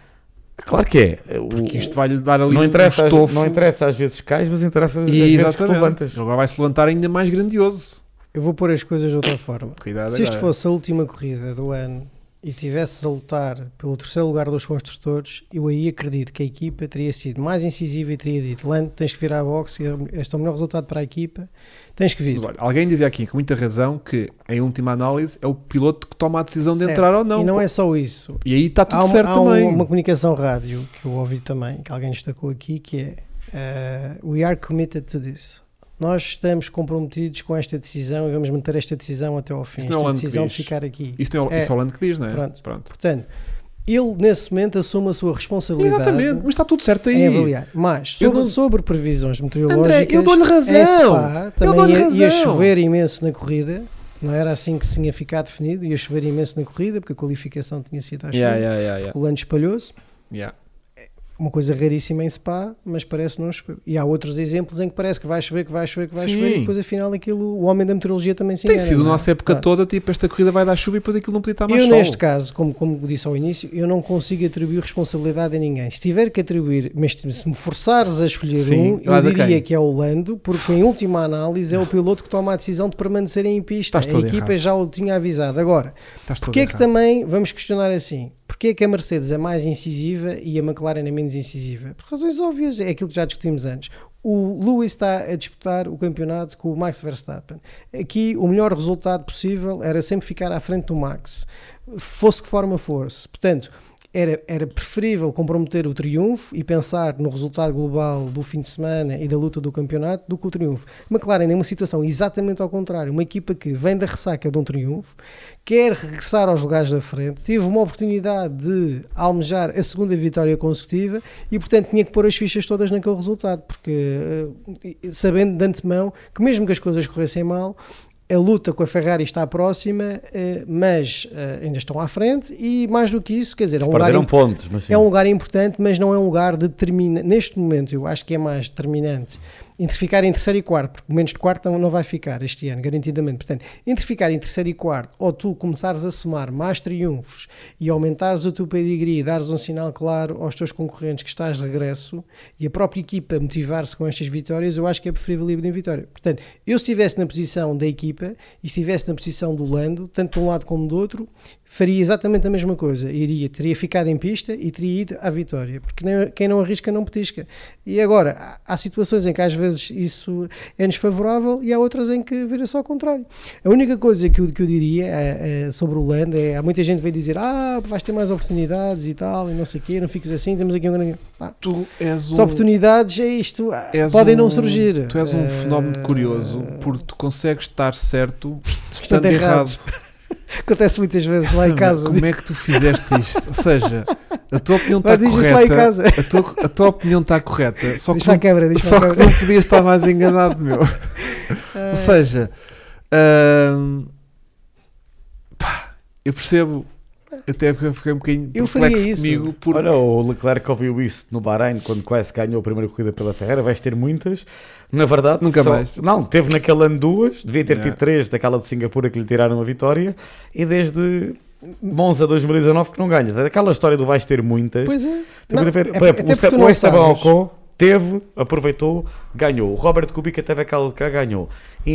Claro que é. O- Porque isto vai-lhe dar ali não, um interessa, estofo. não interessa às vezes cais, mas interessa às E, vezes que tu levantas. Agora vai-se levantar ainda mais grandioso. Eu vou pôr as coisas de outra forma. Cuidado Se isto agora. fosse a última corrida do ano e tivesse a lutar pelo terceiro lugar dos construtores, eu aí acredito que a equipa teria sido mais incisiva e teria dito: Lando, tens que vir à boxe, este é o melhor resultado para a equipa, tens que vir. Olha, alguém dizia aqui com muita razão que, em última análise, é o piloto que toma a decisão de Certo. entrar ou não. E não é só isso. E aí está tudo há certo há também. uma comunicação rádio que eu ouvi também, que alguém destacou aqui, que é eh, We are committed to this. Nós estamos comprometidos com esta decisão e vamos manter esta decisão até ao fim. Isso não é esta que decisão de ficar aqui. Isto é, É. isso é o Lando que diz, não é? Pronto. Pronto. Portanto, ele nesse momento assume a sua responsabilidade Exatamente, mas está tudo certo aí. em avaliar. Mas Eu sobre, sobre previsões meteorológicas, André, eu dou-lhe em razão. Spa, também dou-lhe ia, ia razão. chover imenso na corrida. Não era assim que se tinha ficado definido. Ia chover imenso na corrida, porque a qualificação tinha sido à chuva. Yeah, yeah, yeah, yeah. O Lando espalhou-se. Yeah. Uma coisa raríssima em Spa, mas parece não chover. E há outros exemplos em que parece que vai chover, que vai chover, que vai Sim. chover, e depois afinal aquilo, o homem da meteorologia também se Tem engana. sido a é? nossa época Pronto. toda, tipo, esta corrida vai dar chuva e depois aquilo não podia estar mais Eu, sol. neste caso, como, como disse ao início, eu não consigo atribuir responsabilidade a ninguém. Se tiver que atribuir, mas se me forçares a escolher Sim, um, eu diria quem? que é o Lando, porque em última análise é o piloto que toma a decisão de permanecer em pista. Estás a equipa errado. já o tinha avisado. Agora, Porquê é que errado. também, vamos questionar assim, porquê é que a Mercedes é mais incisiva e a McLaren é menos incisiva? Por razões óbvias, é aquilo que já discutimos antes. O Lewis está a disputar o campeonato com o Max Verstappen. Aqui o melhor resultado possível era sempre ficar à frente do Max, fosse que forma fosse. Portanto, era, era preferível comprometer o triunfo e pensar no resultado global do fim de semana e da luta do campeonato do que o triunfo. McLaren é uma situação exatamente ao contrário, uma equipa que vem da ressaca de um triunfo, quer regressar aos lugares da frente, teve uma oportunidade de almejar a segunda vitória consecutiva e, portanto, tinha que pôr as fichas todas naquele resultado, porque eh, sabendo de antemão que, mesmo que as coisas corressem mal, a luta com a Ferrari está próxima, eh, mas eh, ainda estão à frente e, mais do que isso, quer dizer, é um lugar pontos, é um lugar importante, mas não é um lugar determinante. Neste momento, eu acho que é mais determinante entre ficar em terceiro e quarto, porque menos de quarto não vai ficar este ano, garantidamente. Portanto, entre ficar em terceiro e quarto, ou tu começares a somar mais triunfos e aumentares o teu pedigree, dares um sinal claro aos teus concorrentes que estás de regresso e a própria equipa motivar-se com estas vitórias, eu acho que é preferível ir em vitória. Portanto, eu se estivesse na posição da equipa e se estivesse na posição do Lando, tanto de um lado como do outro, faria exatamente a mesma coisa. Iria, teria ficado em pista e teria ido à vitória. Porque quem não arrisca não petisca. E agora, há, há situações em que às vezes isso é desfavorável e há outras em que vira só ao contrário. A única coisa que eu, que eu diria eh, eh, sobre o Land é, há muita gente que vai dizer ah, vais ter mais oportunidades e tal, e não sei o quê, não fiques assim, temos aqui um grande... Ah, Tu és um... As oportunidades é isto, ah, podem não um- surgir. Tu és um Eh, fenómeno curioso porque tu consegues estar certo Estando estando errado. Acontece muitas vezes lá em casa. Como é que tu fizeste isto? Ou seja, a tua opinião está isto lá em correta. casa. A tua, a tua opinião está correta. Só Diz que, não, diz só que não podias estar mais enganado, meu. Ah, Ou seja, hum, pá, eu percebo até fiquei fiquei um bocadinho Eu faria perplexo isso. comigo porque Olha, o Leclerc ouviu isso no Bahrein quando quase ganhou a primeira corrida pela Ferrari. Vais ter muitas. Na verdade, Nunca só- mais. Não, teve naquele ano duas. Devia ter Yeah. tido três daquela de Singapura que lhe tiraram a vitória. E desde Monza 2019 que não ganhas. Aquela história do vais ter muitas. Pois é. Tem Não, ver. é exemplo, até o teve, aproveitou, ganhou. O Robert Kubica teve aquela que ganhou. E,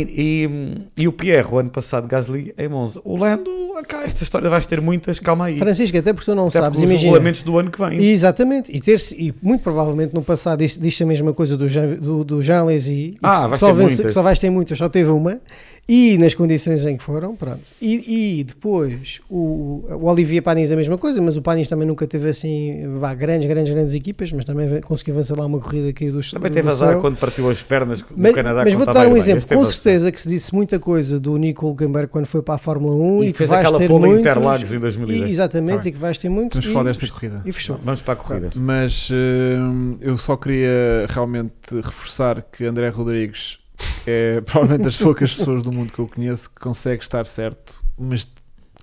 e, e o Pierre, o ano passado, Gasly em Monza. O Lando, cá, esta história vais ter muitas, calma aí. Francisco, até porque tu não Até sabes, porque os imagina. regulamentos do ano que vem. Exatamente, e, ter e muito provavelmente no passado disse, disse a mesma coisa do Jean, do, do Jean Lézy, e Ah, que, só vence- que só vais ter muitas, só teve uma, e nas condições em que foram, pronto. E, e depois o, o Olivier Panis a mesma coisa, mas o Panis também nunca teve assim, vá, grandes, grandes, grandes equipas, mas também conseguiu avançar lá uma corrida aqui do Também do teve azar céu. quando partiu as pernas no Mas, Canadá. mas vou-te dar um bem. exemplo. Com certeza que se disse muita coisa do Nico Hulkenberg quando foi para a Fórmula 1 E e, que fez vais aquela ter pole muitos, Interlagos em e, 2010. Exatamente, Tá e que vais ter muitos. Vamos e, falar desta corrida. e fechou. Vamos para a corrida. Mas hum, eu só queria realmente reforçar que André Rodrigues é provavelmente das poucas pessoas do mundo que eu conheço que consegue estar certo, mas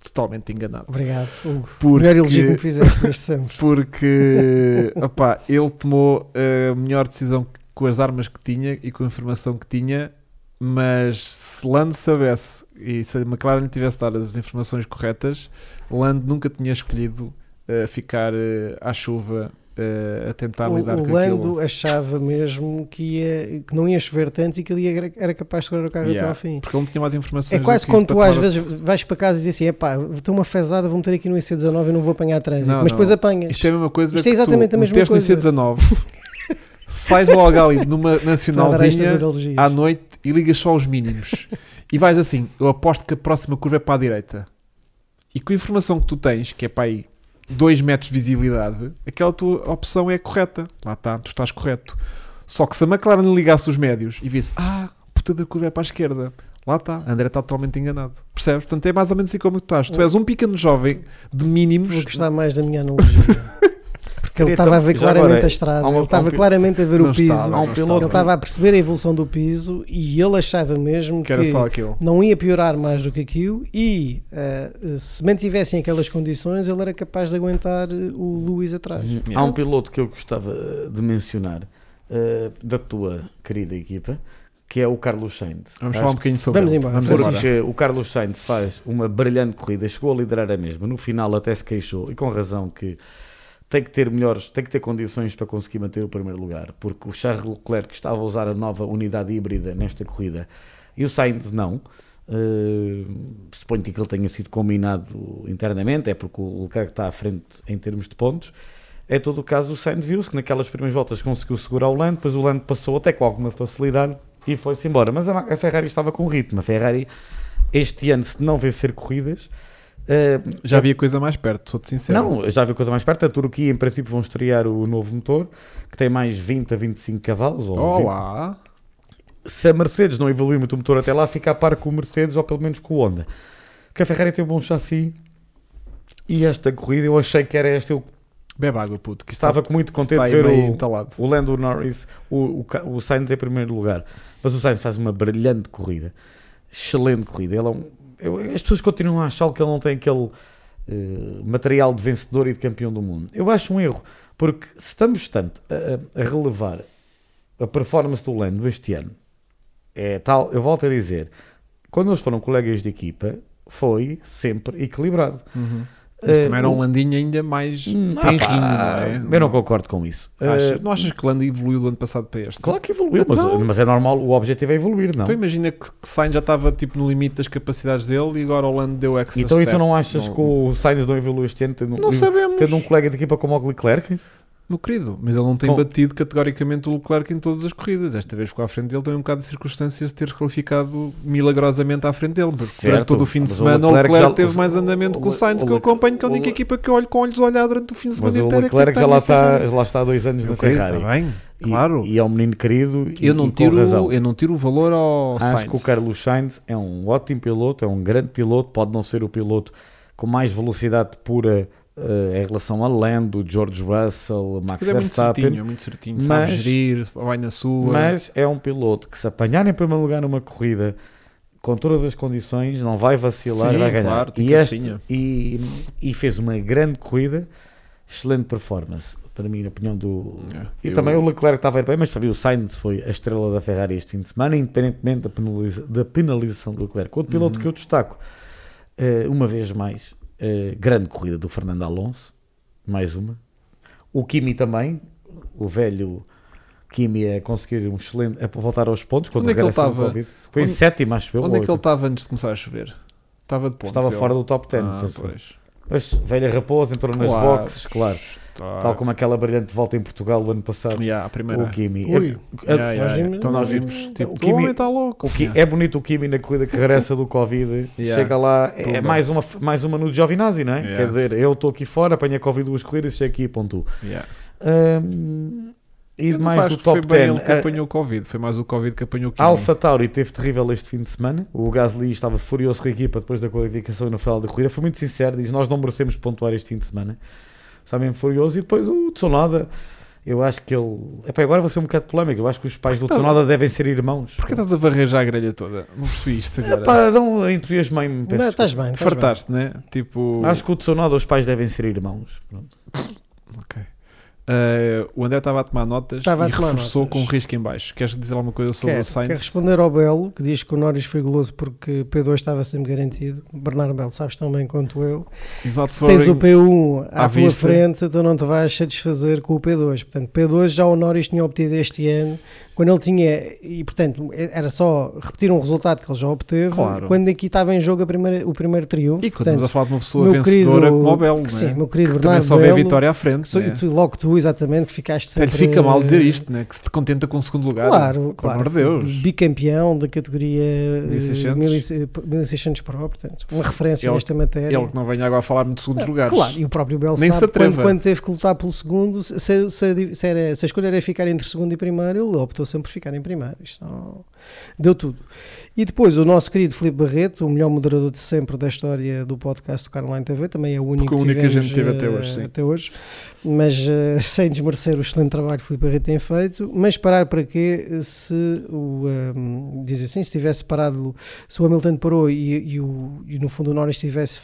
totalmente enganado. Obrigado, Hugo. Porque- melhor elogio que me fizeste desde sempre. Porque opá, ele tomou a melhor decisão com as armas que tinha e com a informação que tinha, mas se Lando soubesse e se a McLaren lhe tivesse dado as informações corretas, Lando nunca tinha escolhido eh, ficar eh, à chuva eh, a tentar O, lidar o com Lando aquilo. achava mesmo que, ia, que não ia chover tanto e que ele ia- era capaz de segurar o carro Yeah. até ao fim. Porque ele não tinha mais informações. É quase que quando tu às vezes vais para casa e dizes assim: epá, estou uma fezada, vou meter aqui no IC19 e não vou apanhar trânsito. Não, Mas não. depois apanhas. Isto é a mesma coisa Isto é que exatamente tu a mesma coisa. no IC19, sais logo ali numa nacionalzinha à noite e ligas só os mínimos e vais assim, eu aposto que a próxima curva é para a direita e com a informação que tu tens, que é para aí 2 metros de visibilidade, aquela tua opção é correta, lá está, tu estás correto. Só que se a McLaren ligasse os médios e visse, ah, puta da curva é para a esquerda. Lá está, André está totalmente enganado. Percebes? Portanto é mais ou menos assim como tu estás. Tu és um pequeno jovem de mínimos. Vou gostar mais da minha analogia. Porque ele Então, estava a ver claramente agora, a estrada, ele estava um claramente a ver o piso, um ele estava a perceber a evolução do piso e ele achava mesmo que era só aquilo não ia piorar mais do que aquilo e eh, se mantivessem aquelas condições ele era capaz de aguentar eh, o Lewis atrás. Há um piloto que eu gostava eh, de mencionar eh, da tua querida equipa, que é o Carlos Sainz. Vamos Acho falar um bocadinho sobre Vamos ele. embora, Vamos embora. Porque o Carlos Sainz faz uma brilhante corrida, chegou a liderar a mesma. No final até se queixou, e com razão, que tem que ter melhores, tem que ter condições para conseguir manter o primeiro lugar, porque o Charles Leclerc estava a usar a nova unidade híbrida nesta corrida e o Sainz não. Uh, suponho que aquilo tenha sido combinado internamente, é porque o Leclerc está à frente em termos de pontos. É todo o caso do Sainz viu-se que naquelas primeiras voltas conseguiu segurar o Lando, depois o Lando passou até com alguma facilidade e foi-se embora. Mas a, a Ferrari estava com ritmo. A Ferrari, este ano, se não vencer corridas, uh, Já havia coisa mais perto, sou-te sincero. não, já vi coisa mais perto. A Turquia, em princípio, vão estrear o novo motor que tem mais 20 a 25 cavalos. Ou 20. Olá! Se a Mercedes não evoluir muito o motor até lá, fica a par com o Mercedes ou pelo menos com o Honda. Porque a Ferrari tem um bom chassi e esta corrida eu achei que era esta. Eu Bebe água, puto. Que estava está, muito contente de aí ver o, entalado. o Lando Norris, o, o, o Sainz em primeiro lugar. Mas o Sainz faz uma brilhante corrida, excelente corrida. Ele é um- eu- as pessoas continuam a achar que ele não tem aquele eh, material de vencedor e de campeão do mundo. Eu acho um erro, porque se estamos tanto a, a- a relevar a performance do Lando este ano, é tal, eu volto a dizer, quando eles foram colegas de equipa, foi sempre equilibrado. Uhum. Mas Eh, também era o- um Landinho ainda mais Hum, tenrinho, ah, não é? Eu não concordo com isso. Achas- Eh, não achas que Lando evoluiu do ano passado para este? Claro que evoluiu, Então- mas, mas é normal, o objetivo é evoluir, não? Então imagina que, que Sainz já estava tipo no limite das capacidades dele e agora o Lando deu extra Então, e tu step. não achas Não- que o Sainz não evoluiu este ano tendo, Não sabemos, tendo um colega de equipa como o Leclerc? Meu querido, mas ele não tem Com- batido categoricamente o Leclerc em todas as corridas. Desta vez ficou à frente dele, tem um bocado de circunstâncias de ter qualificado milagrosamente à frente dele. Porque Certo, durante todo o fim de mas o semana o Leclerc Leclerc, já- teve o- mais andamento que o o- Sainz, o que eu acompanho, que é a o única equipa que eu olho com olhos a olhar durante o fim de semana Mas o inteiro. é Leclerc já lá, está, lá está há dois anos querido, Ferrari. bem, E- claro. E, é um menino querido e, eu, não e com tiro, razão. eu não tiro o valor ao Acho Sainz. que o Carlos Sainz é um ótimo piloto, é um grande piloto, pode não ser o piloto com mais velocidade pura eh, em relação a Lando, George Russell, Max é muito Verstappen. certinho, é muito certinho. Sabe Mas- gerir, vai na sua. Mas é um piloto que se apanhar em primeiro lugar numa corrida com todas as condições, não vai vacilar, Sim, vai ganhar. claro, e, este, e, e fez uma grande corrida, excelente performance. Para mim, na opinião do. E Eu- também o Leclerc estava a ir bem, mas para mim o Sainz foi a estrela da Ferrari este fim de semana, independentemente da, penaliza- da penalização do Leclerc. Outro piloto Uhum. que eu destaco, eh, uma vez mais, eh, grande corrida do Fernando Alonso, mais uma. O Kimi também, o velho Kimi a conseguir um excelente. a voltar aos pontos. quando Onde é que ele estava? Foi em Onde- sétimo, acho eu. Onde é que ele estava antes de começar a chover? Estava de pontos. Estava fora do top 10. Ah, pois. Mas velha raposa entrou nas Claro. boxes, claro. Tá. Tal como aquela brilhante volta em Portugal o ano passado. Yeah, a primeira. O Kimi. Ui. É- Yeah, yeah, nós vimos- Então nós nós vimos. Tipo, o Kimi- está louco. O Ki- É bonito o Kimi na corrida que regressa do Covid. Yeah. Chega lá, é mais uma, mais uma no Giovinazzi, não é? Yeah. Quer dizer, eu estou aqui fora, apanhei Covid duas corridas, chego aqui e pontuo. Yeah. Hum, e mais do top bem 10. ele que a- apanhou o Covid. Foi mais o Covid que apanhou o Kimi. Alfa Tauri teve terrível este fim de semana. O Gasly estava furioso com a equipa depois da qualificação e no final da corrida. Foi muito sincero, diz: Nós não merecemos pontuar este fim de semana. Está mesmo furioso. E depois o Tsunoda, eu acho que ele. Epá, agora vou ser um bocado polémico. Eu acho que os pais do Tá- Tsunoda devem ser irmãos. Porquê estás a varrer já a grelha toda? Não percebi isto agora. Epá, Não, estás bem. Te estás bem. fartaste, né? Tipo. Acho que o Tsunoda, os pais devem ser irmãos. Pronto. Eh, o André estava a tomar notas Estava e tomar reforçou notas. com um risco em baixo. Queres dizer alguma coisa sobre Quer, o Sainz? quer responder ao Belo, que diz que o Norris foi goloso porque P2 estava sempre garantido. Bernardo Belo, sabes tão bem quanto eu. Se tens o throwing- P1 à, à tua vista. frente, tu não te vais satisfazer com o P2. Portanto, P2 já o Norris tinha obtido este ano, quando ele tinha, e portanto era só repetir um resultado que ele já obteve, Claro. quando aqui estava em jogo primeira, o primeiro triunfo. E quando estamos a portanto, falar de uma pessoa vencedora querido- como o Belo, que não sim, é? meu querido que também Bernardo só vê a vitória à frente. sou- não é? tu- logo tu, exatamente, que ficaste Até sempre... lhe fica mal dizer isto, né? que se te contenta com o segundo lugar. Claro, claro. Deus. Bicampeão da categoria eh, 1600. 1600 1600 Pro, portanto, uma referência Ele- nesta matéria. Ele que não venha agora a falar-me de segundos Ah, lugares. Claro, e o próprio Belo Nem se sabe quando, quando teve que lutar pelo segundo, se, se, se, se era- se a escolha era ficar entre segundo e primeiro, ele optou sempre ficar em primeiro. Isto não... Deu tudo. E depois o nosso querido Filipe Barreto, o melhor moderador de sempre da história do podcast do Caroline TV, também é o único, Porque o único que a gente tivemos, teve até eh, hoje, sim. até hoje. Mas eh, sem desmerecer o excelente trabalho que o Filipe Barreto tem feito, mas parar para quê se o, ehm, diz assim, se tivesse parado, se o Hamilton parou e, e o, e no fundo o Norris tivesse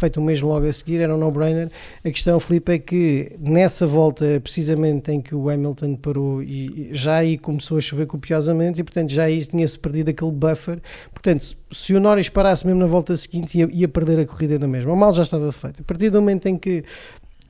feito o mesmo logo a seguir, era um no-brainer. A questão, Filipe, é que nessa volta, precisamente em que o Hamilton parou, e já aí começou a chover copiosamente, e portanto já aí tinha-se perdido aquele buffer. Portanto, se o Norris parasse mesmo na volta seguinte, ia, ia perder a corrida na mesma. O mal já estava feito. A partir do momento em que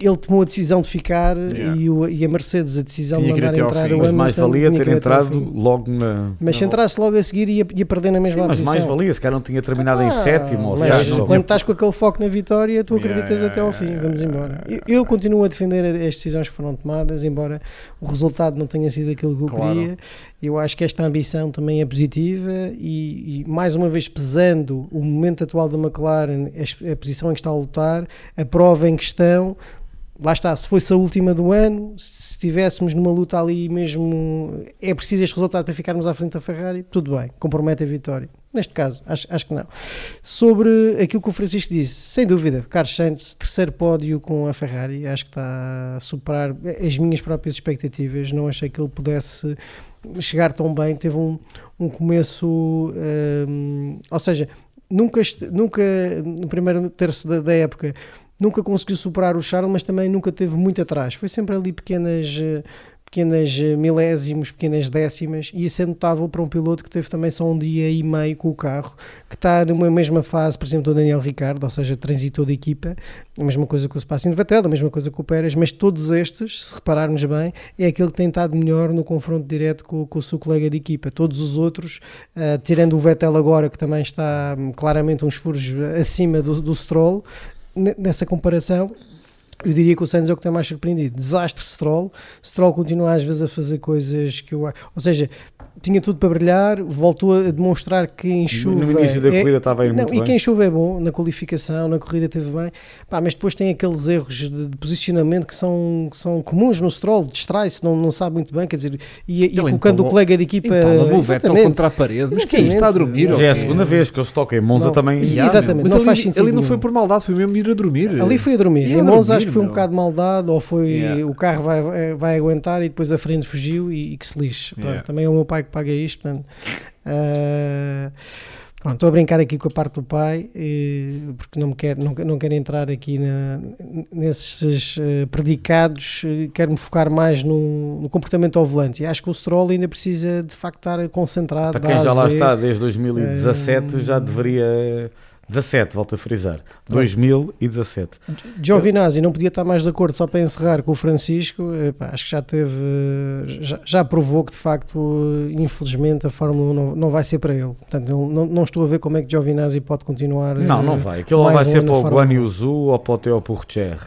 ele tomou a decisão de ficar Yeah. e, o- e a Mercedes a decisão Tinha de mandar entrar fim. o Mas Hamilton, mais valia ter entrado logo na. Mas se entrasse logo a seguir ia, ia perder na Sim, mesma mas posição. mais valia, se calhar não tinha terminado em Ah, sétimo ou mas quando estás com aquele foco na vitória, tu acreditas yeah, até ao fim. yeah, Vamos embora. yeah, Eu, eu continuo a defender as decisões que foram tomadas, embora o resultado não tenha sido aquilo que eu Claro. queria. Eu acho que esta ambição também é positiva e, e, mais uma vez pesando o momento atual da McLaren, a, a posição em que está a lutar, a prova em questão. Lá está, se fosse a última do ano, se estivéssemos numa luta ali mesmo, é preciso este resultado para ficarmos à frente da Ferrari, tudo bem, compromete a vitória. Neste caso, acho, acho que não. Sobre aquilo que o Francisco disse, sem dúvida, Carlos Sainz, terceiro pódio com a Ferrari, acho que está a superar as minhas próprias expectativas. Não achei que ele pudesse chegar tão bem, teve um, um começo, hum, ou seja, nunca, nunca no primeiro terço da, da época nunca conseguiu superar o Charles, mas também nunca teve muito atrás. Foi sempre ali pequenas, eh, pequenas eh, milésimos, pequenas décimas, e isso é notável para um piloto que teve também só um dia e meio com o carro, que está numa mesma fase, por exemplo, do Daniel Ricciardo, ou seja, transitou de equipa, a mesma coisa com o Sebastian Vettel, a mesma coisa com o Pérez, mas todos estes, se repararmos bem, é aquele que tem estado melhor no confronto direto com, com o seu colega de equipa. Todos os outros, eh, tirando o Vettel agora, que também está hum, claramente uns furos acima do, do Stroll, nessa comparação, eu diria que o Sainz é o que tem mais surpreendido. Desastre Stroll. Stroll continua às vezes a fazer coisas que eu. Ou seja, tinha tudo para brilhar, voltou a demonstrar que em chuva. No início da é- corrida estava a ir não, muito e bem. quem chuva é bom, na qualificação, na corrida teve bem, Pá, mas depois tem aqueles erros de, de posicionamento que são, que são comuns no Stroll, distrai-se, não, não sabe muito bem, quer dizer, e, e colocando empalou- o colega de equipa. Então, na é contra a parede. Mas que é. Está a dormir? Já é a segunda vez que eles tocam em Monza Não, também. Exatamente. Mas não ali, faz sentido Ali não foi por maldade, foi mesmo ir a dormir. Ali foi a dormir. Em a Monza dormir, acho que foi um bocado maldade, ou foi Yeah. o carro vai, vai aguentar e depois a frente fugiu e, e que se lixe. Pronto, Yeah. Também é o meu pai que paga isto, portanto. Pronto, estou a brincar aqui com a parte do pai, porque não, me quero, não, não quero entrar aqui na, nesses eh, predicados, eh, quero-me focar mais no, no comportamento ao volante. E acho que o Stroll ainda precisa de facto estar concentrado. Para quem já lá está desde 2017, Eh, já deveria. 17, volto a frisar. 2017. Giovinazzi não podia estar mais de acordo, só para encerrar com o Francisco, eh, pá, acho que já teve, já, já provou que de facto, infelizmente, a Fórmula 1 não, não vai ser para ele. Portanto, não, não, estou a ver como é que Giovinazzi pode continuar. Não, não eh, vai. Aquilo vai um ser para o Guan 1. Yuzu ou para o Theo Pourchaire.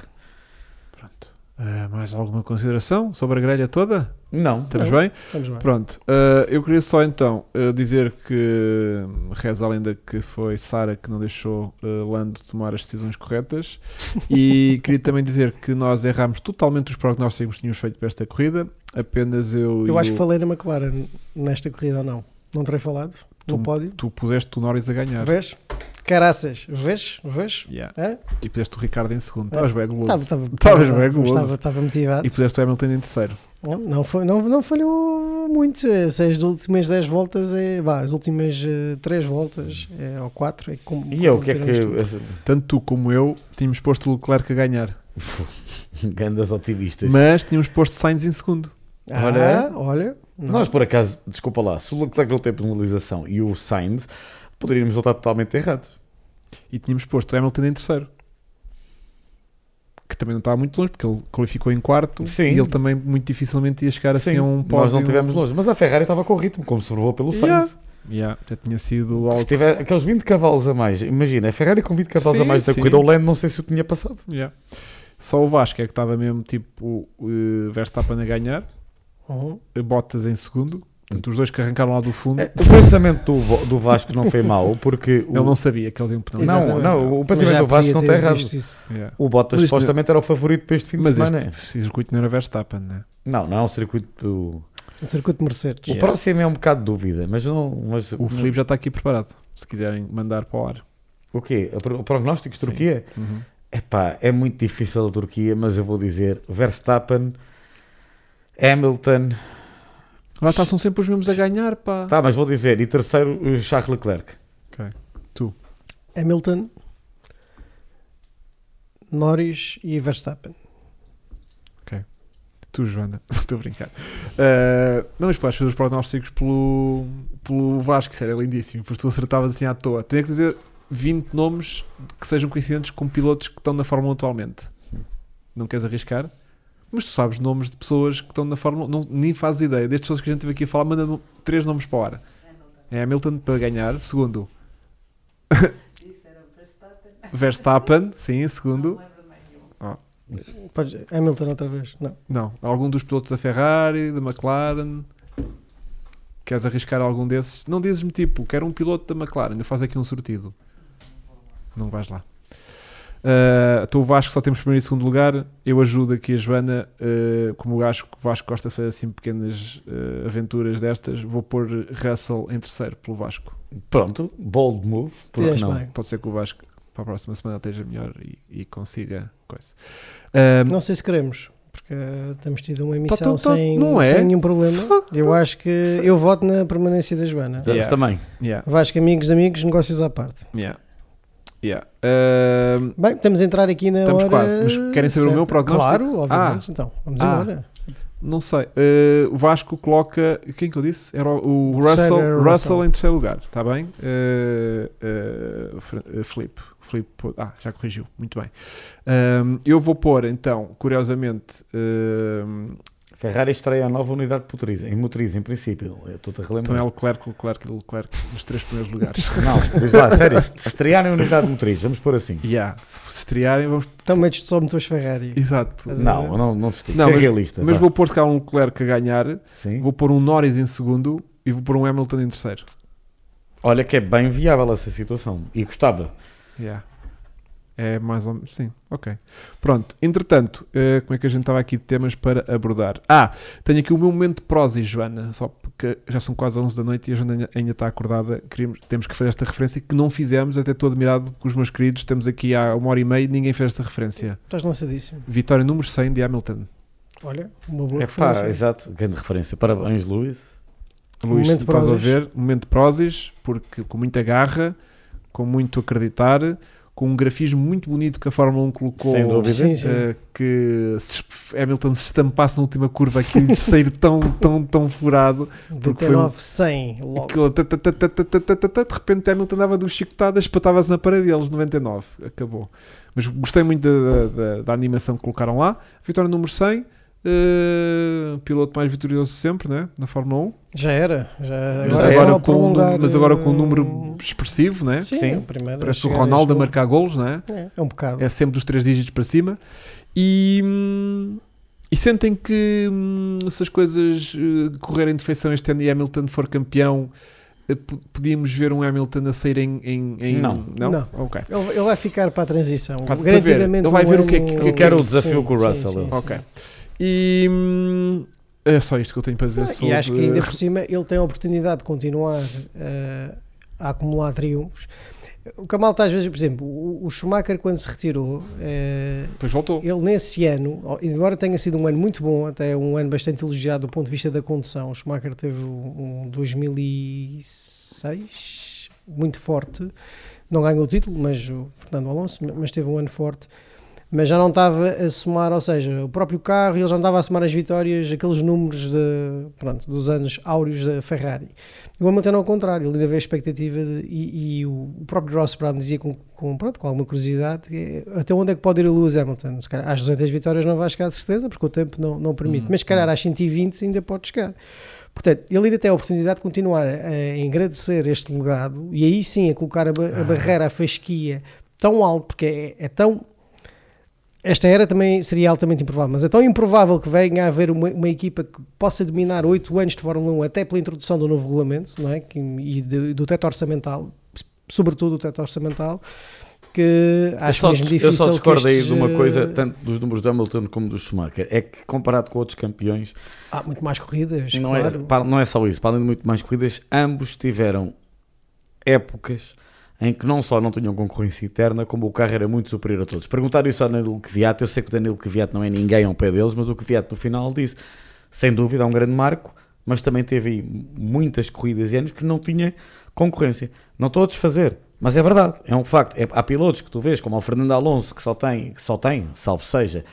Pronto. Eh, mais alguma consideração sobre a grelha toda? Não. Estamos Não. bem? Vamos lá. Pronto. eh, eu queria só então eh, dizer que hum, reza a lenda que foi Sara que não deixou eh, Lando tomar as decisões corretas e queria também dizer que nós erramos totalmente os prognósticos que tínhamos feito para esta corrida. Apenas eu. Eu acho o- que falei na McLaren nesta corrida ou não. Não terei falado no Tu- pódio. Tu puseste o Norris a ganhar. Vês? Caraças, vês? Vês? Yeah. Hã? E puseste o Ricardo em segundo. Estavas bem Estava, guloso. estava, Estavas bem guloso. estava, motivado. E puseste o Hamilton em terceiro. Não, não, foi, não, não falhou muito. É, Se as últimas 10 voltas, é, vá, as últimas 3 voltas é, ou 4 é como. E eu, o que é que. tudo. Tanto tu como eu tínhamos posto o Leclerc a ganhar. Grandes otimistas. Mas tínhamos posto Sainz em segundo. Olha. Ah, olha. não. Nós, por acaso, desculpa lá, se o Leclerc não tem penalização e o Sainz, poderíamos estar totalmente errados. E tínhamos posto o Hamilton em terceiro. Que também não estava muito longe, porque ele qualificou em quarto Sim. e ele também muito dificilmente ia chegar assim Sim, a um pódio. nós não estivemos longe, mas a Ferrari estava com ritmo, como se provou pelo Sainz. Yeah. Yeah, já tinha sido Se tiver aqueles 20 cavalos a mais, imagina, a Ferrari com 20 cavalos Sim, a mais da sim. corrida, o Lando não sei se o tinha passado. Yeah. Só o Vasco é que estava mesmo tipo o Verstappen a ganhar, Uhum. Bottas em segundo. Portanto, os dois que arrancaram lá do fundo. É, O pensamento do, do Vasco não foi mau, porque o, Ele não sabia que eles iam penalizar. Não, Exatamente. não, o pensamento do Vasco não está errado. Yeah. O Bottas Mas supostamente era o favorito para este fim de Mas semana. este circuito não era Verstappen, né? Não, não é um circuito. O circuito de Mercedes. O Yeah. próximo é um bocado de dúvida, mas não. Mas, O Filipe já está aqui preparado. Se quiserem mandar para o ar. O quê? O pro- o prognóstico de. Turquia? Uhum. Epá, é muito difícil a Turquia, mas eu vou dizer Verstappen, Hamilton. Lá está, são sempre os mesmos a ganhar, pá. Tá, mas vou dizer, e terceiro, o Charles Leclerc. Hamilton, Norris e Verstappen. Tu, Joana. Estou a brincar. Uh, não, mas pá, as os prognósticos pelo, pelo Vasco, isso era lindíssimo, porque tu acertavas assim à toa. Tinha que dizer 20 nomes que sejam coincidentes com pilotos que estão na Fórmula 1 atualmente. Não queres arriscar? Mas tu sabes nomes de pessoas que estão na Fórmula 1, não, nem fazes ideia. Destas pessoas que a gente teve aqui a falar, manda três nomes para o ar. É Hamilton para ganhar, segundo. Verstappen, sim, segundo. Podes, Hamilton outra vez. Não. Não, algum dos pilotos da Ferrari, da McLaren. Queres arriscar algum desses? Não dizes-me tipo, quero um piloto da McLaren, eu faço aqui um sortido. Não vais lá. Uh, então o Vasco só temos primeiro e segundo lugar. Eu ajudo aqui a Joana, uh, como o Vasco, o Vasco gosta de fazer assim pequenas uh, aventuras destas, vou pôr Russell em terceiro pelo Vasco. Pronto, bold move, porque não? bem. Pode ser que o Vasco para a próxima semana esteja melhor e, e consiga coisa. Uh, Não sei se queremos, porque temos tido uma Tá, emissão tá, tá, sem, não é? sem nenhum problema. Eu acho que eu voto na permanência da Joana. Yeah. também. yeah, Vasco, amigos, amigos, negócios à parte. yeah, yeah. Uh, Bem, estamos a entrar aqui na Estamos hora. quase, mas querem saber o meu prognóstico? Claro, obviamente. Então, vamos Ah. embora. Não sei. Eh, o Vasco coloca. Quem que eu disse? Era o, o Russell, era Russell. Russell. em terceiro lugar. Está bem? Filipe. pô- Ah, já corrigiu. Muito bem. Eu vou pôr então, curiosamente. Ferrari estreia a nova unidade de motriz, em motriz, em princípio. Eu Estou-te a então é relembrar. Leclerc, Leclerc, Leclerc nos três primeiros lugares. Não, diz lá, sério, se estrearem a unidade de motriz, vamos pôr assim. yeah. Se estrearem, vamos. Então, metes só motores Ferrari. Exato. Não, não, não se Não, é mas- realista. Mas vá. vou pôr se calhar um Leclerc a ganhar, Sim. vou pôr um Norris em segundo e vou pôr um Hamilton em terceiro. Olha que é bem viável essa situação. E gostava. Yeah. É mais ou menos. Sim, ok. Pronto. Entretanto, eh, como é que a gente estava aqui de temas para abordar? Ah, tenho aqui o meu momento de prosa, Joana, só porque já são quase 11 da noite e a Joana ainda- ainda está acordada. Queríamos, temos que fazer esta referência que não fizemos. Até estou admirado com os meus queridos. Estamos aqui há uma hora e meia e ninguém fez esta referência. Estás lançadíssimo. Vitória número 100 de Hamilton. Olha, uma boa É pá, referência. exato. Grande referência. Parabéns, Luís. Luís, Momento estás a ver, momento Prozis, porque com muita garra, com muito acreditar, com um grafismo muito bonito que a Fórmula 1 colocou. Sem dúvida. Eh, sim, sim. Que se Hamilton se estampasse na última curva, aquilo de sair tão, tão, tão furado. Porque foi 100, logo. Aquilo, de repente Hamilton dava duas chicotadas, espatava-se na parede deles, 99. Acabou. Mas gostei muito da, da, da, animação que colocaram lá. Vitória número 100 eh, piloto mais vitorioso sempre, né? Na Fórmula 1. Já era. Já, Mas agora, é agora, com, um número- prolongar, mas agora com um número expressivo, né? Sim, Sim. o primeiro Parece o Ronaldo a marcar golos, né? É, é um bocado. É sempre dos três dígitos para cima. E, hum, e sentem que hum, se as coisas eh, correrem de feição este ano e Hamilton for campeão, eh, podíamos ver um Hamilton a sair em. em, em- Não. não. Não. Ok. Ele, ele vai ficar para a transição. Para- para ver. Ele vai um ver o que é que- que é que era o desafio com o Sim, Russell, sim, sim, Ok. sim. E hum, é só isto que eu tenho para dizer Ah, sobre. E acho que ainda por cima ele tem a oportunidade de continuar eh, a acumular triunfos. O a malta às vezes, por exemplo, o, o Schumacher quando se retirou, eh, Depois voltou. ele nesse ano, embora tenha sido um ano muito bom, até um ano bastante elogiado do ponto de vista da condução, o Schumacher teve um 2006 muito forte, não ganhou o título, mas o Fernando Alonso, mas teve um ano forte. Mas já não estava a somar, ou seja, o próprio carro, ele já não estava a somar as vitórias, aqueles números de, pronto, dos anos áureos da Ferrari. O Hamilton ao contrário, ele ainda vê a expectativa de, e, e o, próprio Ross Brown dizia com, com, pronto, com alguma curiosidade que é, até onde é que pode ir o Lewis Hamilton? Se calhar às 200 vitórias não vai chegar de certeza, porque o tempo não, não permite, Hum, mas se calhar hum. às 120 ainda pode chegar. Portanto, ele ainda tem a oportunidade de continuar a engrandecer este legado e aí sim a colocar a, ba- a Ah. barreira, a fasquia tão alto, porque é, é tão. Esta era também seria altamente improvável, mas é tão improvável que venha a haver uma, uma equipa que possa dominar 8 anos de Fórmula 1 até pela introdução do novo regulamento não é? que, e de- do teto orçamental, sobretudo o teto orçamental, que Eu acho só, mesmo eu difícil. só que discordo aí estes, de uma coisa, tanto dos números do Hamilton como do Schumacher, é que comparado com outros campeões, Há muito mais corridas, não, claro. é, não é só isso, para além de muito mais corridas, ambos tiveram épocas em que não só não tinham concorrência interna, como o carro era muito superior a todos. Perguntaram isso ao Danilo Kvyat, eu sei que o Danilo Kvyat não é ninguém ao pé deles, mas o Kvyat no final disse, sem dúvida é um grande marco, mas também teve aí muitas corridas e anos que não tinha concorrência. Não estou a desfazer, mas é verdade, é um facto. É- há pilotos que tu vês, como o Fernando Alonso, que só tem, que só tem salvo seja,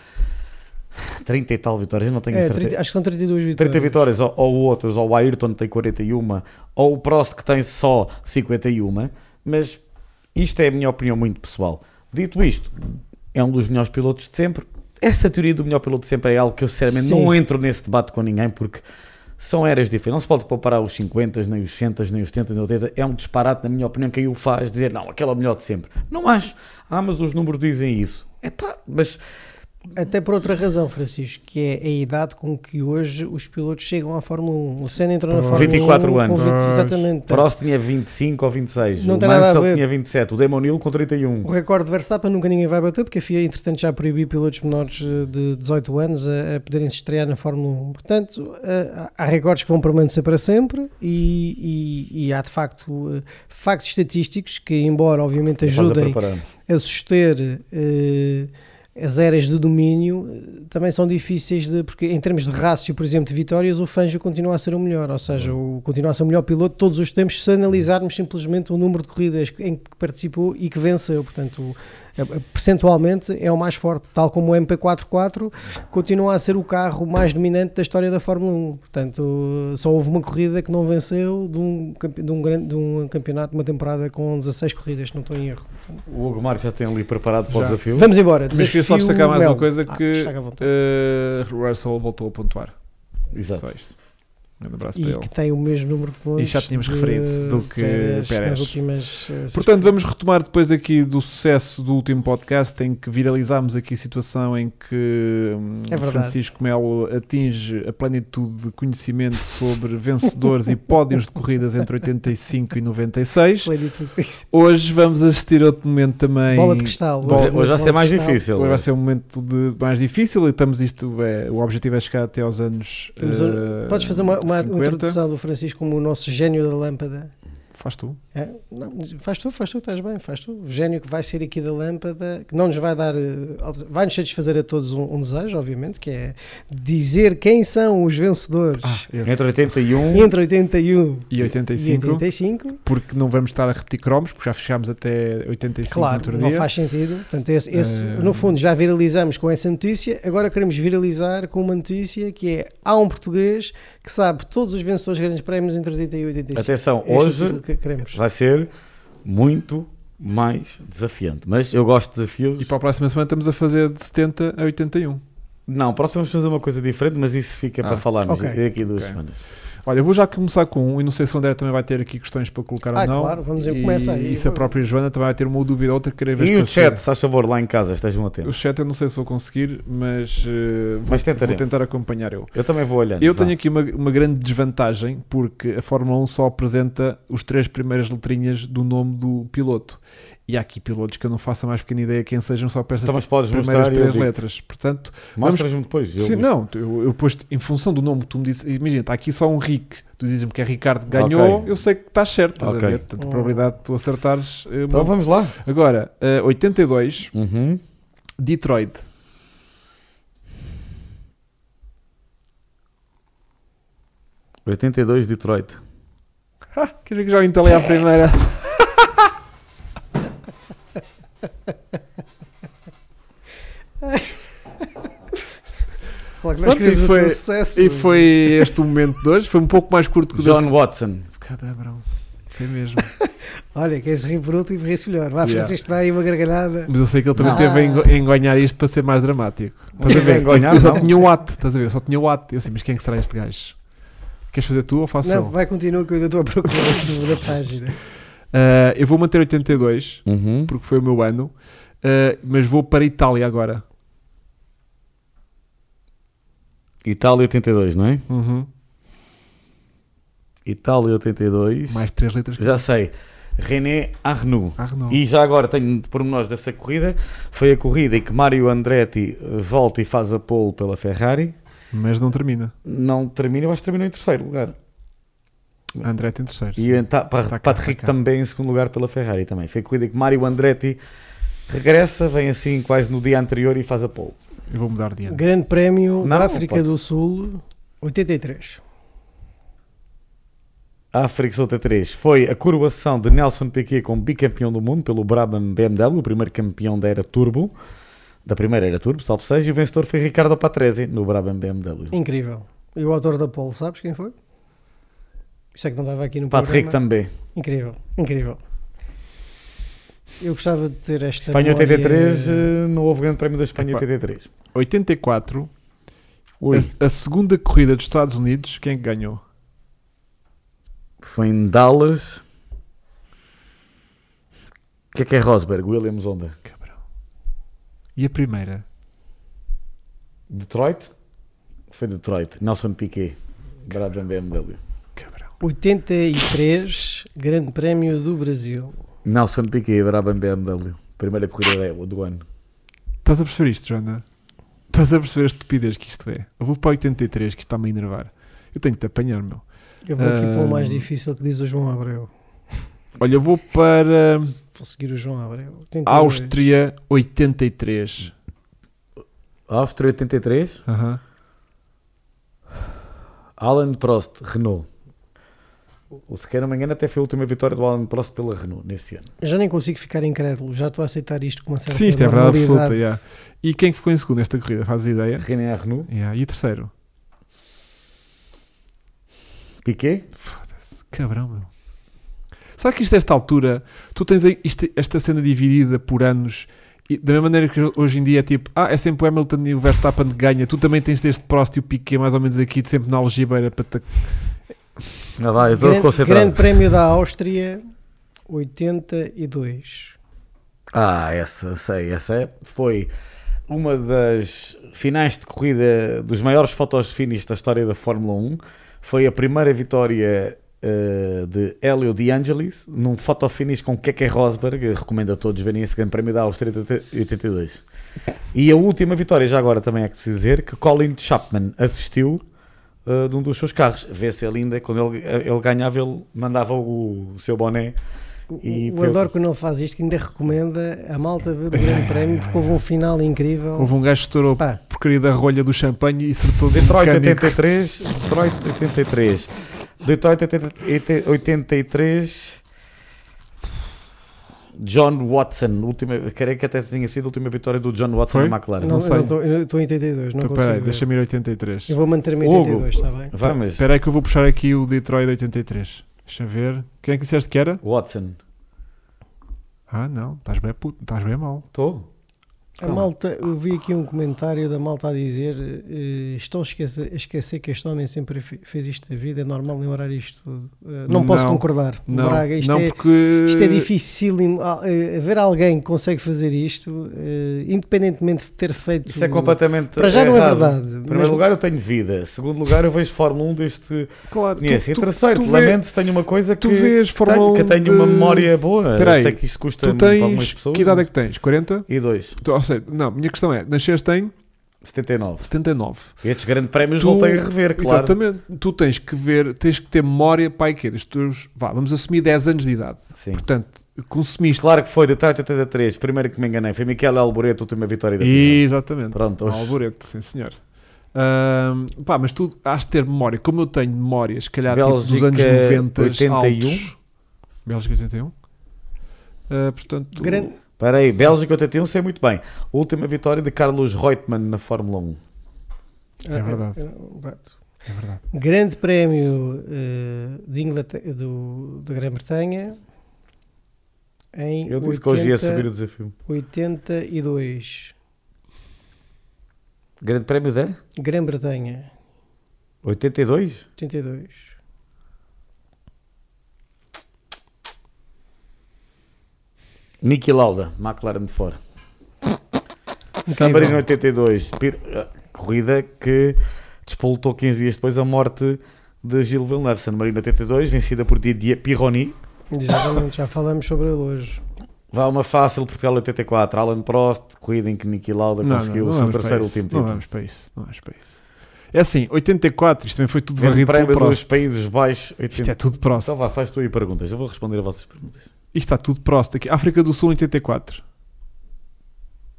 30 e tal vitórias, eu não tenho É, certeza. 30 acho que são 32 vitórias. 30 vitórias, ou, ou outros, ou o Ayrton tem 41, ou o Prost que tem só 51, mas isto é a minha opinião muito pessoal. Dito isto, é um dos melhores pilotos de sempre. Essa teoria do melhor piloto de sempre é algo que eu sinceramente Sim. não entro nesse debate com ninguém, porque são eras diferentes. Não se pode comparar os 50, nem os 60, nem os 70, nem os 80. É um disparate, na minha opinião, quem o faz dizer, não, aquele é o melhor de sempre. Não acho. Ah, mas os números dizem isso. É pá, mas Até por outra razão, Francisco, que é a idade com que hoje os pilotos chegam à Fórmula 1. O Senna entrou na. Fórmula 1 24 com anos. 20, Pois. exatamente. Prost tinha 25 ou 26, Não o Mansell tinha 27, o Damon Hill com 31. O recorde de Verstappen nunca ninguém vai bater, porque a FIA, entretanto, já proibiu pilotos menores eh, de 18 anos a, a poderem se estrear na Fórmula 1. Portanto, eh, há recordes que vão permanecer para sempre e, e- e há, de facto, eh, factos estatísticos que, embora, obviamente, ajudem a suster eh, as eras de domínio eh, também são difíceis de porque em termos de rácio, por exemplo, de vitórias, o Fangio continua a ser o melhor, ou seja, o, continua a ser o melhor piloto todos os tempos se analisarmos simplesmente o número de corridas em que participou e que venceu, portanto, o- percentualmente é o mais forte, tal como o MP44 continua a ser o carro mais dominante da história da Fórmula 1. Portanto, só houve uma corrida que não venceu de um, de um, grande, de um campeonato, uma temporada com 16 corridas, não estou em erro. O Hugo Marques já tem ali preparado para o Já. desafio. Vamos embora. Mas queria só destacar mais Mel. uma coisa Ah, que vontade. eh, Russell voltou a pontuar. Exato. Um abraço para e ele. que tem o mesmo número de pontos E já tínhamos de referido do que Pérez últimas seis Portanto, vamos retomar depois aqui do sucesso do último podcast em que viralizámos aqui a situação em que hum, É. Francisco Melo atinge a plenitude de conhecimento sobre vencedores e pódios de corridas entre 85 e 96. Plenitude. Hoje vamos assistir a outro momento também. Bola de cristal. Bola- Hoje, hoje vai ser mais cristal. difícil. Hoje vai ser um momento de, mais difícil e estamos isto, é, o objetivo é chegar até aos anos Vamos a- eh, Podes fazer uma, uma 50. introdução do Francisco como o nosso gênio da lâmpada? Faz tu. É, não, faz tu, faz tu, estás bem, faz tu. O gênio que vai ser aqui da lâmpada, que não nos vai dar, eh, vai nos satisfazer a todos um, um desejo, obviamente, que é dizer quem são os vencedores Ah. Entre 81 entre 81 E 85, e 85. porque não vamos estar a repetir cromos, porque já fechámos até 85 no Claro, não faz sentido. Portanto, esse, esse, Eh, no fundo, já viralizamos com essa notícia. Agora queremos viralizar com uma notícia que é: há um português que sabe todos os vencedores de grandes prémios entre 81 e 85. Atenção, Este é o hoje que queremos. Vai ser muito mais desafiante. Mas eu gosto de desafios. E para a próxima semana estamos a fazer de 70 a 81. Não, próximo vamos fazer uma coisa diferente, mas isso fica Ah, para falarmos ok. daqui a duas Ok. semanas. Olha, eu vou já começar com um, e não sei se o André também vai ter aqui questões para colocar Ah, ou não. claro, vamos- e, começa aí. E se a própria Joana também vai ter uma dúvida ou outra, querer ver E o chat, se faz favor, lá em casa, estejam O atentos. chat eu não sei se vou conseguir, mas, vou, Mas vou tentaremos. tentar acompanhar eu. Eu também vou olhando. Eu vá. tenho aqui uma, uma grande desvantagem porque a Fórmula 1 só apresenta os três primeiras letrinhas do nome do piloto. E há aqui pilotos que eu não faço a mais pequena ideia quem sejam só para estas Então, podes primeiras e três letras. Portanto, Mostras-me depois. eu sim, não, eu, eu pus em função do nome que tu me disse, imagina, está aqui só um Rick, tu dizes-me que é Ricardo que ganhou, Ok. eu sei que estás certo, estás Ok. a ver? Portanto, a probabilidade de tu acertares. é Então vamos lá. Agora, eh, 82, Uhum. Detroit. Uhum. 82 Detroit. Ah, quer dizer que já entalei à primeira. Claro que nós Pronto, e o foi- teu sucesso. E foi este o momento de hoje, foi um pouco mais curto que o John da Watson. Cadabrão. Foi mesmo. Olha, quem se ri por último, ri-se melhor. Vá, Yeah. Francisco, dá aí uma gargalhada. Mas eu sei que ele também Não. teve a engo- engonhar isto para ser mais dramático. Estás a ver? engonhar, eu só não. tinha o at, estás a ver? Eu só tinha o at. Eu assim, mas quem é que será este gajo? Queres fazer tu ou faço Não, eu? vai, continua que eu ainda estou a procurar da página. Ah, eu vou manter 82, Uhum. porque foi o meu ano, ah, mas vou para a Itália agora. Itália 82, não é? Uhum. Itália 82. Mais três letras Já sei. René Arnoux. Não. E já agora tenho pormenores dessa corrida. Foi a corrida em que Mário Andretti volta e faz a pole pela Ferrari. Mas não termina. Não termina, eu acho que terminou em terceiro lugar. André tem terceiro. E sim. o Ta- Pa- Tá cá, Patrick tá também em segundo lugar pela Ferrari também. Foi a corrida em que Mário Andretti regressa, vem assim quase no dia anterior e faz a pole. Eu vou mudar de ano. Grande Prémio Não, da África pode. do Sul, 83. África 73 foi a coroação de Nelson Piquet como bicampeão do mundo pelo Brabham BMW, o primeiro campeão da era Turbo, da primeira era Turbo, salvo seja, e o vencedor foi Ricardo Patrese no Brabham BMW. Incrível. E o autor da pole, sabes quem foi? Isso é que não estava aqui no Patrick programa. também. Incrível, incrível. Eu gostava de ter esta Espanha memória- 83, eh, não houve grande prémio da Espanha Epá. 83. 84, Oi. a, a segunda corrida dos Estados Unidos, quem é ganhou? Foi em Dallas. O que é que é Rosberg? Williams Honda. Cabrão. E a primeira? Detroit? Foi Detroit. Nelson Piquet. Brabham BMW. Cabrão. 83, Grande Prémio do Brasil. Nelson Piquet, Brabham BMW. Primeira corrida do- do ano. Estás a perceber isto, Joana? Estás a perceber a estupidez que isto é? Eu vou para 83, que isto está-me a enervar. Eu tenho que te apanhar, meu. Eu vou aqui para o mais difícil que diz o João Abreu. Olha, eu vou para Vou seguir o João Abreu. 82. Áustria 83. Áustria 83. Aham. Alan Prost, Renault. O se quer não me engano, até foi a última vitória do Alan Prost pela Renault nesse ano. Já nem consigo ficar incrédulo, já estou a aceitar isto com uma certa Sim, isto é verdade absoluta. yeah. E quem que ficou em segundo nesta corrida? Fazes ideia? René Renault. Yeah. E terceiro? Piquet. Cabrão, meu. Será que isto, a esta altura, tu tens isto- esta cena dividida por anos, e da mesma maneira que hoje em dia é tipo, ah, é sempre o Hamilton e o Verstappen que ganha, tu também tens este Prost e o Piquet mais ou menos aqui, de sempre na algibeira para te... Ah, vai, eu Grande, concentrado. Grande Prémio da Áustria, 82. Ah, essa, sei, essa é- foi uma das finais de corrida dos maiores fotos finish da história da Fórmula 1. Foi a primeira vitória eh, de Hélio De Angelis num foto finish com Keke Rosberg. Recomendo a todos verem esse grande prémio da Áustria 82. E a última vitória, já agora também é que preciso dizer, que Colin Chapman assistiu uh, de um dos seus carros. Vê-se ele ainda, quando ele, ele ganhava, ele mandava o, seu boné. E o adoro quando ele faz isto, que ainda recomenda a malta ver o grande prémio, porque houve um final incrível. Houve um gajo que estourou Pá. porcaria da rolha do champanhe e acertou Detroit 83, Detroit 83, Detroit 83, John Watson, última, creio que até tinha sido a última vitória do John Watson Foi? na McLaren. Não, não sei. Eu estou em 82, não então, peraí, deixa-me ir 83. Eu vou manter-me em 82, está bem? Vamos. Espera aí que eu vou puxar aqui o Detroit 83. Deixa ver. Quem é que disseste que era? Watson. Ah, não, estás bem, puto, estás bem mal. Estou. A malta, eu vi aqui um comentário da malta a dizer: uh, estão a esquecer, a esquecer, que este homem sempre fez isto da vida, é normal lembrar isto tudo. Uh, não, não, posso concordar. Não, Braga, isto, não é, porque... isto é difícil. Uh, ver alguém que consegue fazer isto, independentemente de ter feito. Isso é completamente. Para já errado. não é verdade. Em primeiro mas... lugar, eu tenho vida. Em segundo lugar, eu vejo Fórmula 1 deste. Claro. Tu, e terceiro, tu lamento se tenho uma coisa que. Tu vês Fórmula tenho, que tenho de... uma memória boa. Peraí, sei que isto custa tu tens, algumas pessoas. Que idade é que tens? 40? E 2. Ou seja, não, minha questão é, nasceste em 79. 79. Estes grandes prémios tu, voltei a rever, claro. Exatamente. Tu tens que ver, tens que ter memória, pai, que dos teus, vá, vamos assumir 10 anos de idade. Sim. Portanto, consumiste. Claro que foi, de 83, primeiro que me enganei, foi Miquel Alboreto, última vitória da Exatamente. Pronto, hoje... Alboreto, sim senhor. Um, pá, mas tu has de ter memória, como eu tenho memória, se calhar tipo, dos anos 90 81. Altos. Bélgica 81. Uh, portanto, Grande Espera aí, Bélgica 81, sei muito bem. Última vitória de Carlos Reutemann na Fórmula 1. É verdade. É, é verdade. Grande prémio uh, de Inglaterra, do, da Grã-Bretanha em Eu disse 80, que hoje ia subir o desafio. 82. Grande prémio de? Grã-Bretanha. 82? 82. Niki Lauda, McLaren de fora. San Marino 82, eh, corrida que despolutou 15 dias depois a morte de Gilles Villeneuve. San Marino 82, vencida por Didier Pironi. Exatamente, já falamos sobre ele hoje. Vá uma fácil, Portugal 84, Alan Prost, corrida em que Niki Lauda não, conseguiu não, não o seu terceiro último título. Não vamos para isso, não vamos para isso. É assim, 84, isto também foi tudo varrido pelo Prost. dos Países Baixos. 80... Isto é tudo Prost. Então vá, faz tu aí perguntas, eu vou responder a vossas perguntas. Isto está tudo Prost aqui. África do Sul 84.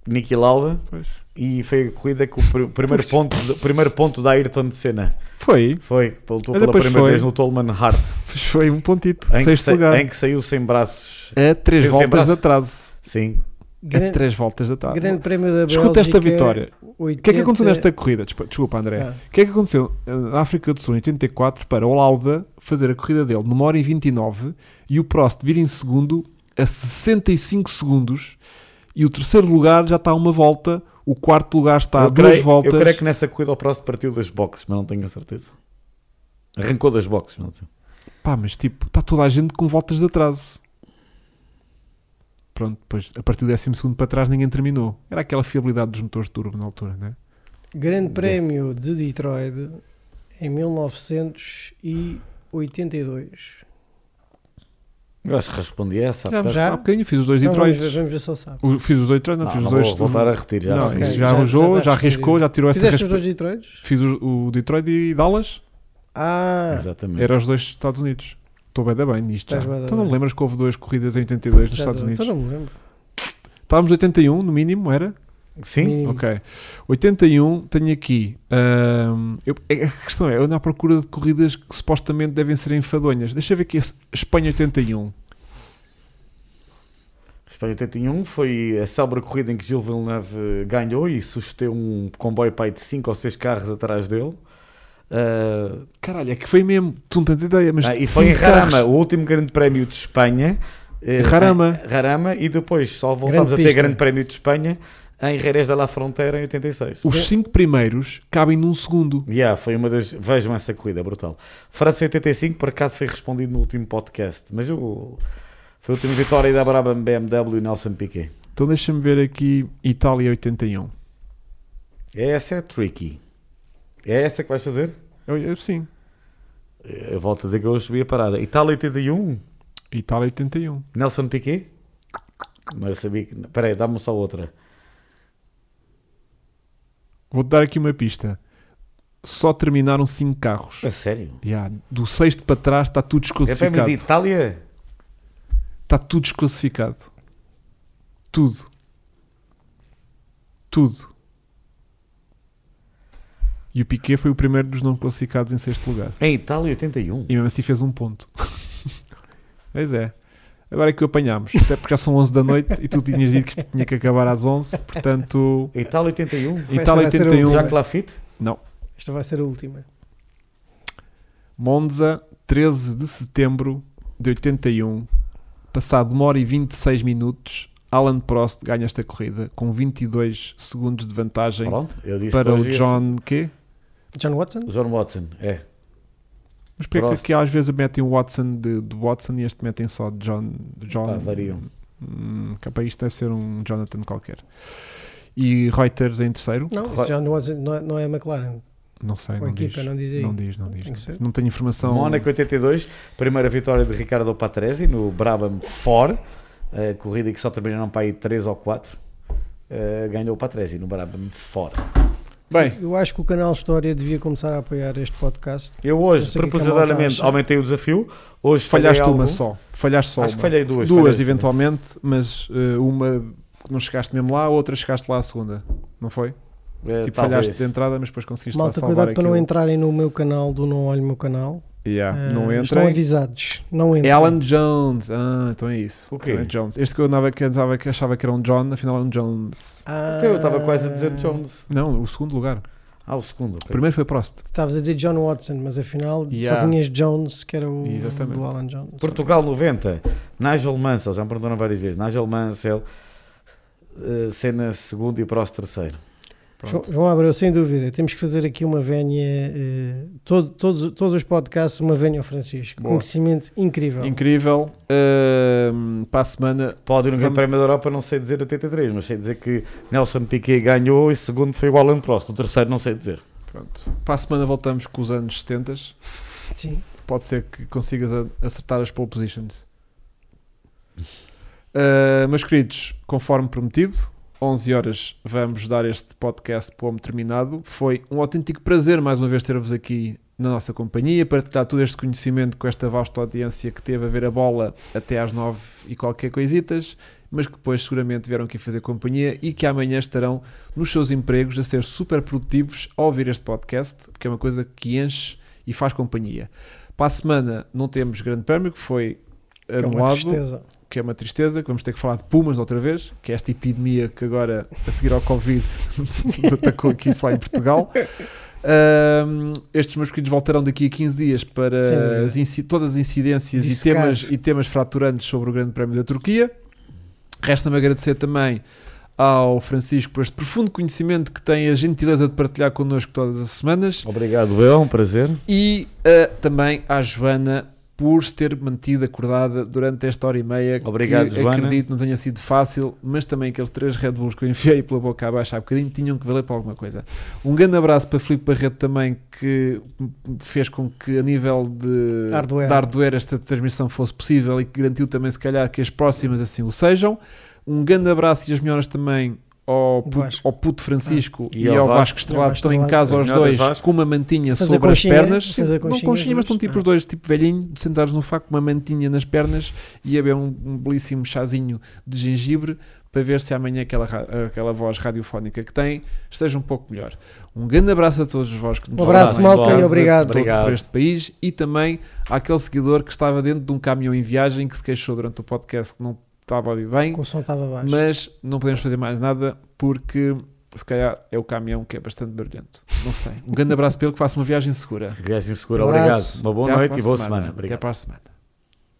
Niki Lauda. Pois. E foi a corrida com o primeiro ponto, primeiro ponto da Ayrton de Senna. Foi. Foi. Lutou pela primeira foi. vez no Tolman Hart. Pois foi um pontito. Em que, lugar. Em que saiu sem braços. É três voltas de atrás. Sim. Grande, é três voltas de atrás. Grande prémio da Bélgica. Escuta esta vitória. 80... O que é que aconteceu nesta corrida? Desculpa, André. Ah. O que é que aconteceu na África do Sul em 84 para o Lauda fazer a corrida dele numa hora e 29 e o Prost vir em segundo a 65 segundos e o terceiro lugar já está a uma volta, o quarto lugar está eu a duas creio, voltas. Eu creio que nessa corrida o Prost partiu das boxes, mas não tenho a certeza. Arrancou das boxes, não sei. Pá, mas tipo, está toda a gente com voltas de atraso. Pronto, depois a partir do 12 para trás ninguém terminou. Era aquela fiabilidade dos motores de turbo na altura, né? Grande Prémio de Detroit em 1982. Eu acho que respondi essa. Já, já? Há bocadinho fiz os dois então Detroit. Vamos, vamos ver se ele sabe. O, fiz os dois Detroit, não, não, fiz não os dois. Vou voltar a repetir já. Não, okay. já, já arrojou, já, já arriscou, já tirou Fizeste essa os dois Detroits? Fiz o, o, Detroit e Dallas. Ah, exatamente. Era os dois Estados Unidos. Estou bem da bem nisto. Já. Então não bem. lembras que houve duas corridas em 82 nos Estados Unidos? Então não me lembro. Estávamos 81 no mínimo, era? Sim. Mínimo. Ok. 81, tenho aqui. Um, eu, a questão é, eu ando à procura de corridas que supostamente devem ser enfadonhas. Deixa eu ver aqui Espanha 81. Espanha 81 foi a célebre corrida em que Gil Villeneuve ganhou e susteu um comboio pai de 5 ou 6 carros atrás dele. Uh, Caralho, é que foi mesmo, tu não tens ideia, mas. Ah, e foi em Rarama, o último grande prémio de Espanha. Uh, Rarama. Rarama, e depois só voltámos a ter grande prémio de Espanha em Jerez da La Fronteira em 86. Os 5 primeiros cabem num segundo. Yeah, foi uma das. Vejam essa corrida, brutal. França 85, por acaso foi respondido no último podcast, mas eu. Foi a última vitória da Brabham BMW e Nelson Piquet. Então deixa-me ver aqui Itália 81. Essa é tricky. É essa que vais fazer? Eu, eu, sim. Eu volto a dizer que eu subi a parada. Itália 81? Itália 81. Nelson Piquet? Mas eu sabia que. Espera aí, dá-me só outra. Vou-te dar aqui uma pista. só terminaram 5 carros. A sério? Yeah, do sexto para trás está tudo É desclassificado. de Itália? Está tudo desclassificado. Tudo. Tudo. E o Piquet foi o primeiro dos não classificados em sexto lugar. Em Itália, 81. E mesmo assim fez um ponto. pois é. Agora é que o apanhámos. Até porque já são 11 da noite e tu tinhas dito que isto tinha que acabar às 11. Portanto, Itália, 81. Itália vai ser o 81. Jacques Lafitte? Não. Esta vai ser a última. Monza, 13 de setembro de 81. Passado 1 hora e 26 minutos, Alan Prost ganha esta corrida com 22 segundos de vantagem Pronto, eu disse para que o John quê? John Watson? John Watson, é. Mas porque é que Prost. aqui às vezes metem o Watson de, de Watson e este metem só de John. John Pá, variam. Hum, capaz isto deve ser um Jonathan qualquer. E Reuters em terceiro? Não, Corre- John Watson não é, não é a McLaren. Não sei, A não diz. equipa não diz aí. Não diz, não diz. Tem que ser. Não tenho informação. Mónaco 82, primeira vitória de Ricardo Patrese no Brabham Ford, eh, corrida que só terminaram para aí 3 ou 4. eh, ganhou o Patrese no Brabham Ford. Bem, Eu acho que o canal História devia começar a apoiar este podcast. Eu hoje, que é que propositadamente, aumentei o desafio. Hoje falhaste uma só. Falhaste só Acho que uma. falhei duas. Duas, falhei- eventualmente, mas eh, uma que não chegaste mesmo lá, a outra chegaste lá à segunda. Não foi? Eh, tipo, talvez. falhaste de entrada, mas depois conseguiste lá Malta, salvar cuidado para não aquilo. entrarem no meu canal do Não Olho Meu Canal. Yeah, Eh, não Estão entrem. avisados. Não entrem. É Alan Jones. Ah, então é isso. O quê? Alan Jones. Este que eu andava, que andava que achava que era um John, afinal é um Jones. Ah, Então eu estava quase a dizer Jones. Não, o segundo lugar. Ah, o segundo. O ok. primeiro foi Prost. Estavas a dizer John Watson, mas afinal Yeah. só tinhas Jones, que era o Exatamente. do Alan Jones. Portugal 90, Nigel Mansell, já me perguntaram várias vezes. Nigel Mansell, eh, cena segundo e Prost terceiro. João, Pronto. João Abreu, sem dúvida, temos que fazer aqui uma vénia, eh, todo- todos, todos os podcasts, uma vénia ao Francisco. Boa. Conhecimento incrível. Incrível. Ahm, para a semana. Pódio no Grande Prémio da Europa, não sei dizer 83, mas sei dizer que Nelson Piquet ganhou e segundo foi o Alan Prost. O terceiro não sei dizer. Pronto. Para a semana voltamos com os anos 70. Sim. Pode ser que consigas acertar as pole positions. Ah, meus queridos, conforme prometido, 11 horas vamos dar este podcast para o terminado. Foi um autêntico prazer mais uma vez ter-vos aqui na nossa companhia, partilhar todo este conhecimento com esta vasta audiência que teve a ver a bola até às 9 e qualquer coisitas, mas que depois seguramente vieram aqui fazer companhia e que amanhã estarão nos seus empregos a ser super produtivos ao ouvir este podcast, porque é uma coisa que enche e faz companhia. Para a semana não temos grande prémio, que foi Que é tristeza. que é uma tristeza, que vamos ter que falar de Pumas outra vez, que é esta epidemia que agora, a seguir ao Covid, nos atacou aqui só em Portugal. Ahm, estes meus queridos voltarão daqui a 15 dias para as inci- todas as incidências e temas, e temas fraturantes sobre o Grande Prémio da Turquia. Resta-me agradecer também ao Francisco por este profundo conhecimento que tem a gentileza de partilhar connosco todas as semanas Obrigado, eu, é um prazer. e ah, também à Joana por se ter mantido acordada durante esta hora e meia. Obrigado, que Joana. acredito não tenha sido fácil, mas também aqueles três Red Bulls que eu enfiei pela boca abaixo há bocadinho tinham que valer para alguma coisa. Um grande abraço para Filipe Barreto também, que fez com que a nível de Hardware. de hardware esta transmissão fosse possível e que garantiu também, se calhar, que as próximas assim o sejam. Um grande abraço e as melhoras também ao puto, ao puto Francisco Ah. e, E ao Vasco. Vasco Estrelado, estão em casa melhoras, dois Vasco. com uma mantinha Fazer sobre as pernas. fazer Sim, não conchinha, mas estão tipo os dois, tipo velhinho, sentados no facto, com uma mantinha nas pernas e a beber um, um belíssimo chazinho de gengibre para ver se amanhã aquela, aquela voz radiofónica que tem esteja um pouco melhor. Um grande abraço a todos vós que nos Um abraço, malta, e obrigado. Obrigado. por este país e também àquele seguidor que estava dentro de um caminhão em viagem que se queixou durante o podcast que não estava a ouvir bem, O som estava baixo. mas não podemos fazer mais nada porque se calhar é o caminhão que é bastante barulhento. Não sei. Um grande abraço para ele que faça uma viagem segura. Viagem segura, Um obrigado. Uma boa Até noite e boa próxima semana. Até para a semana.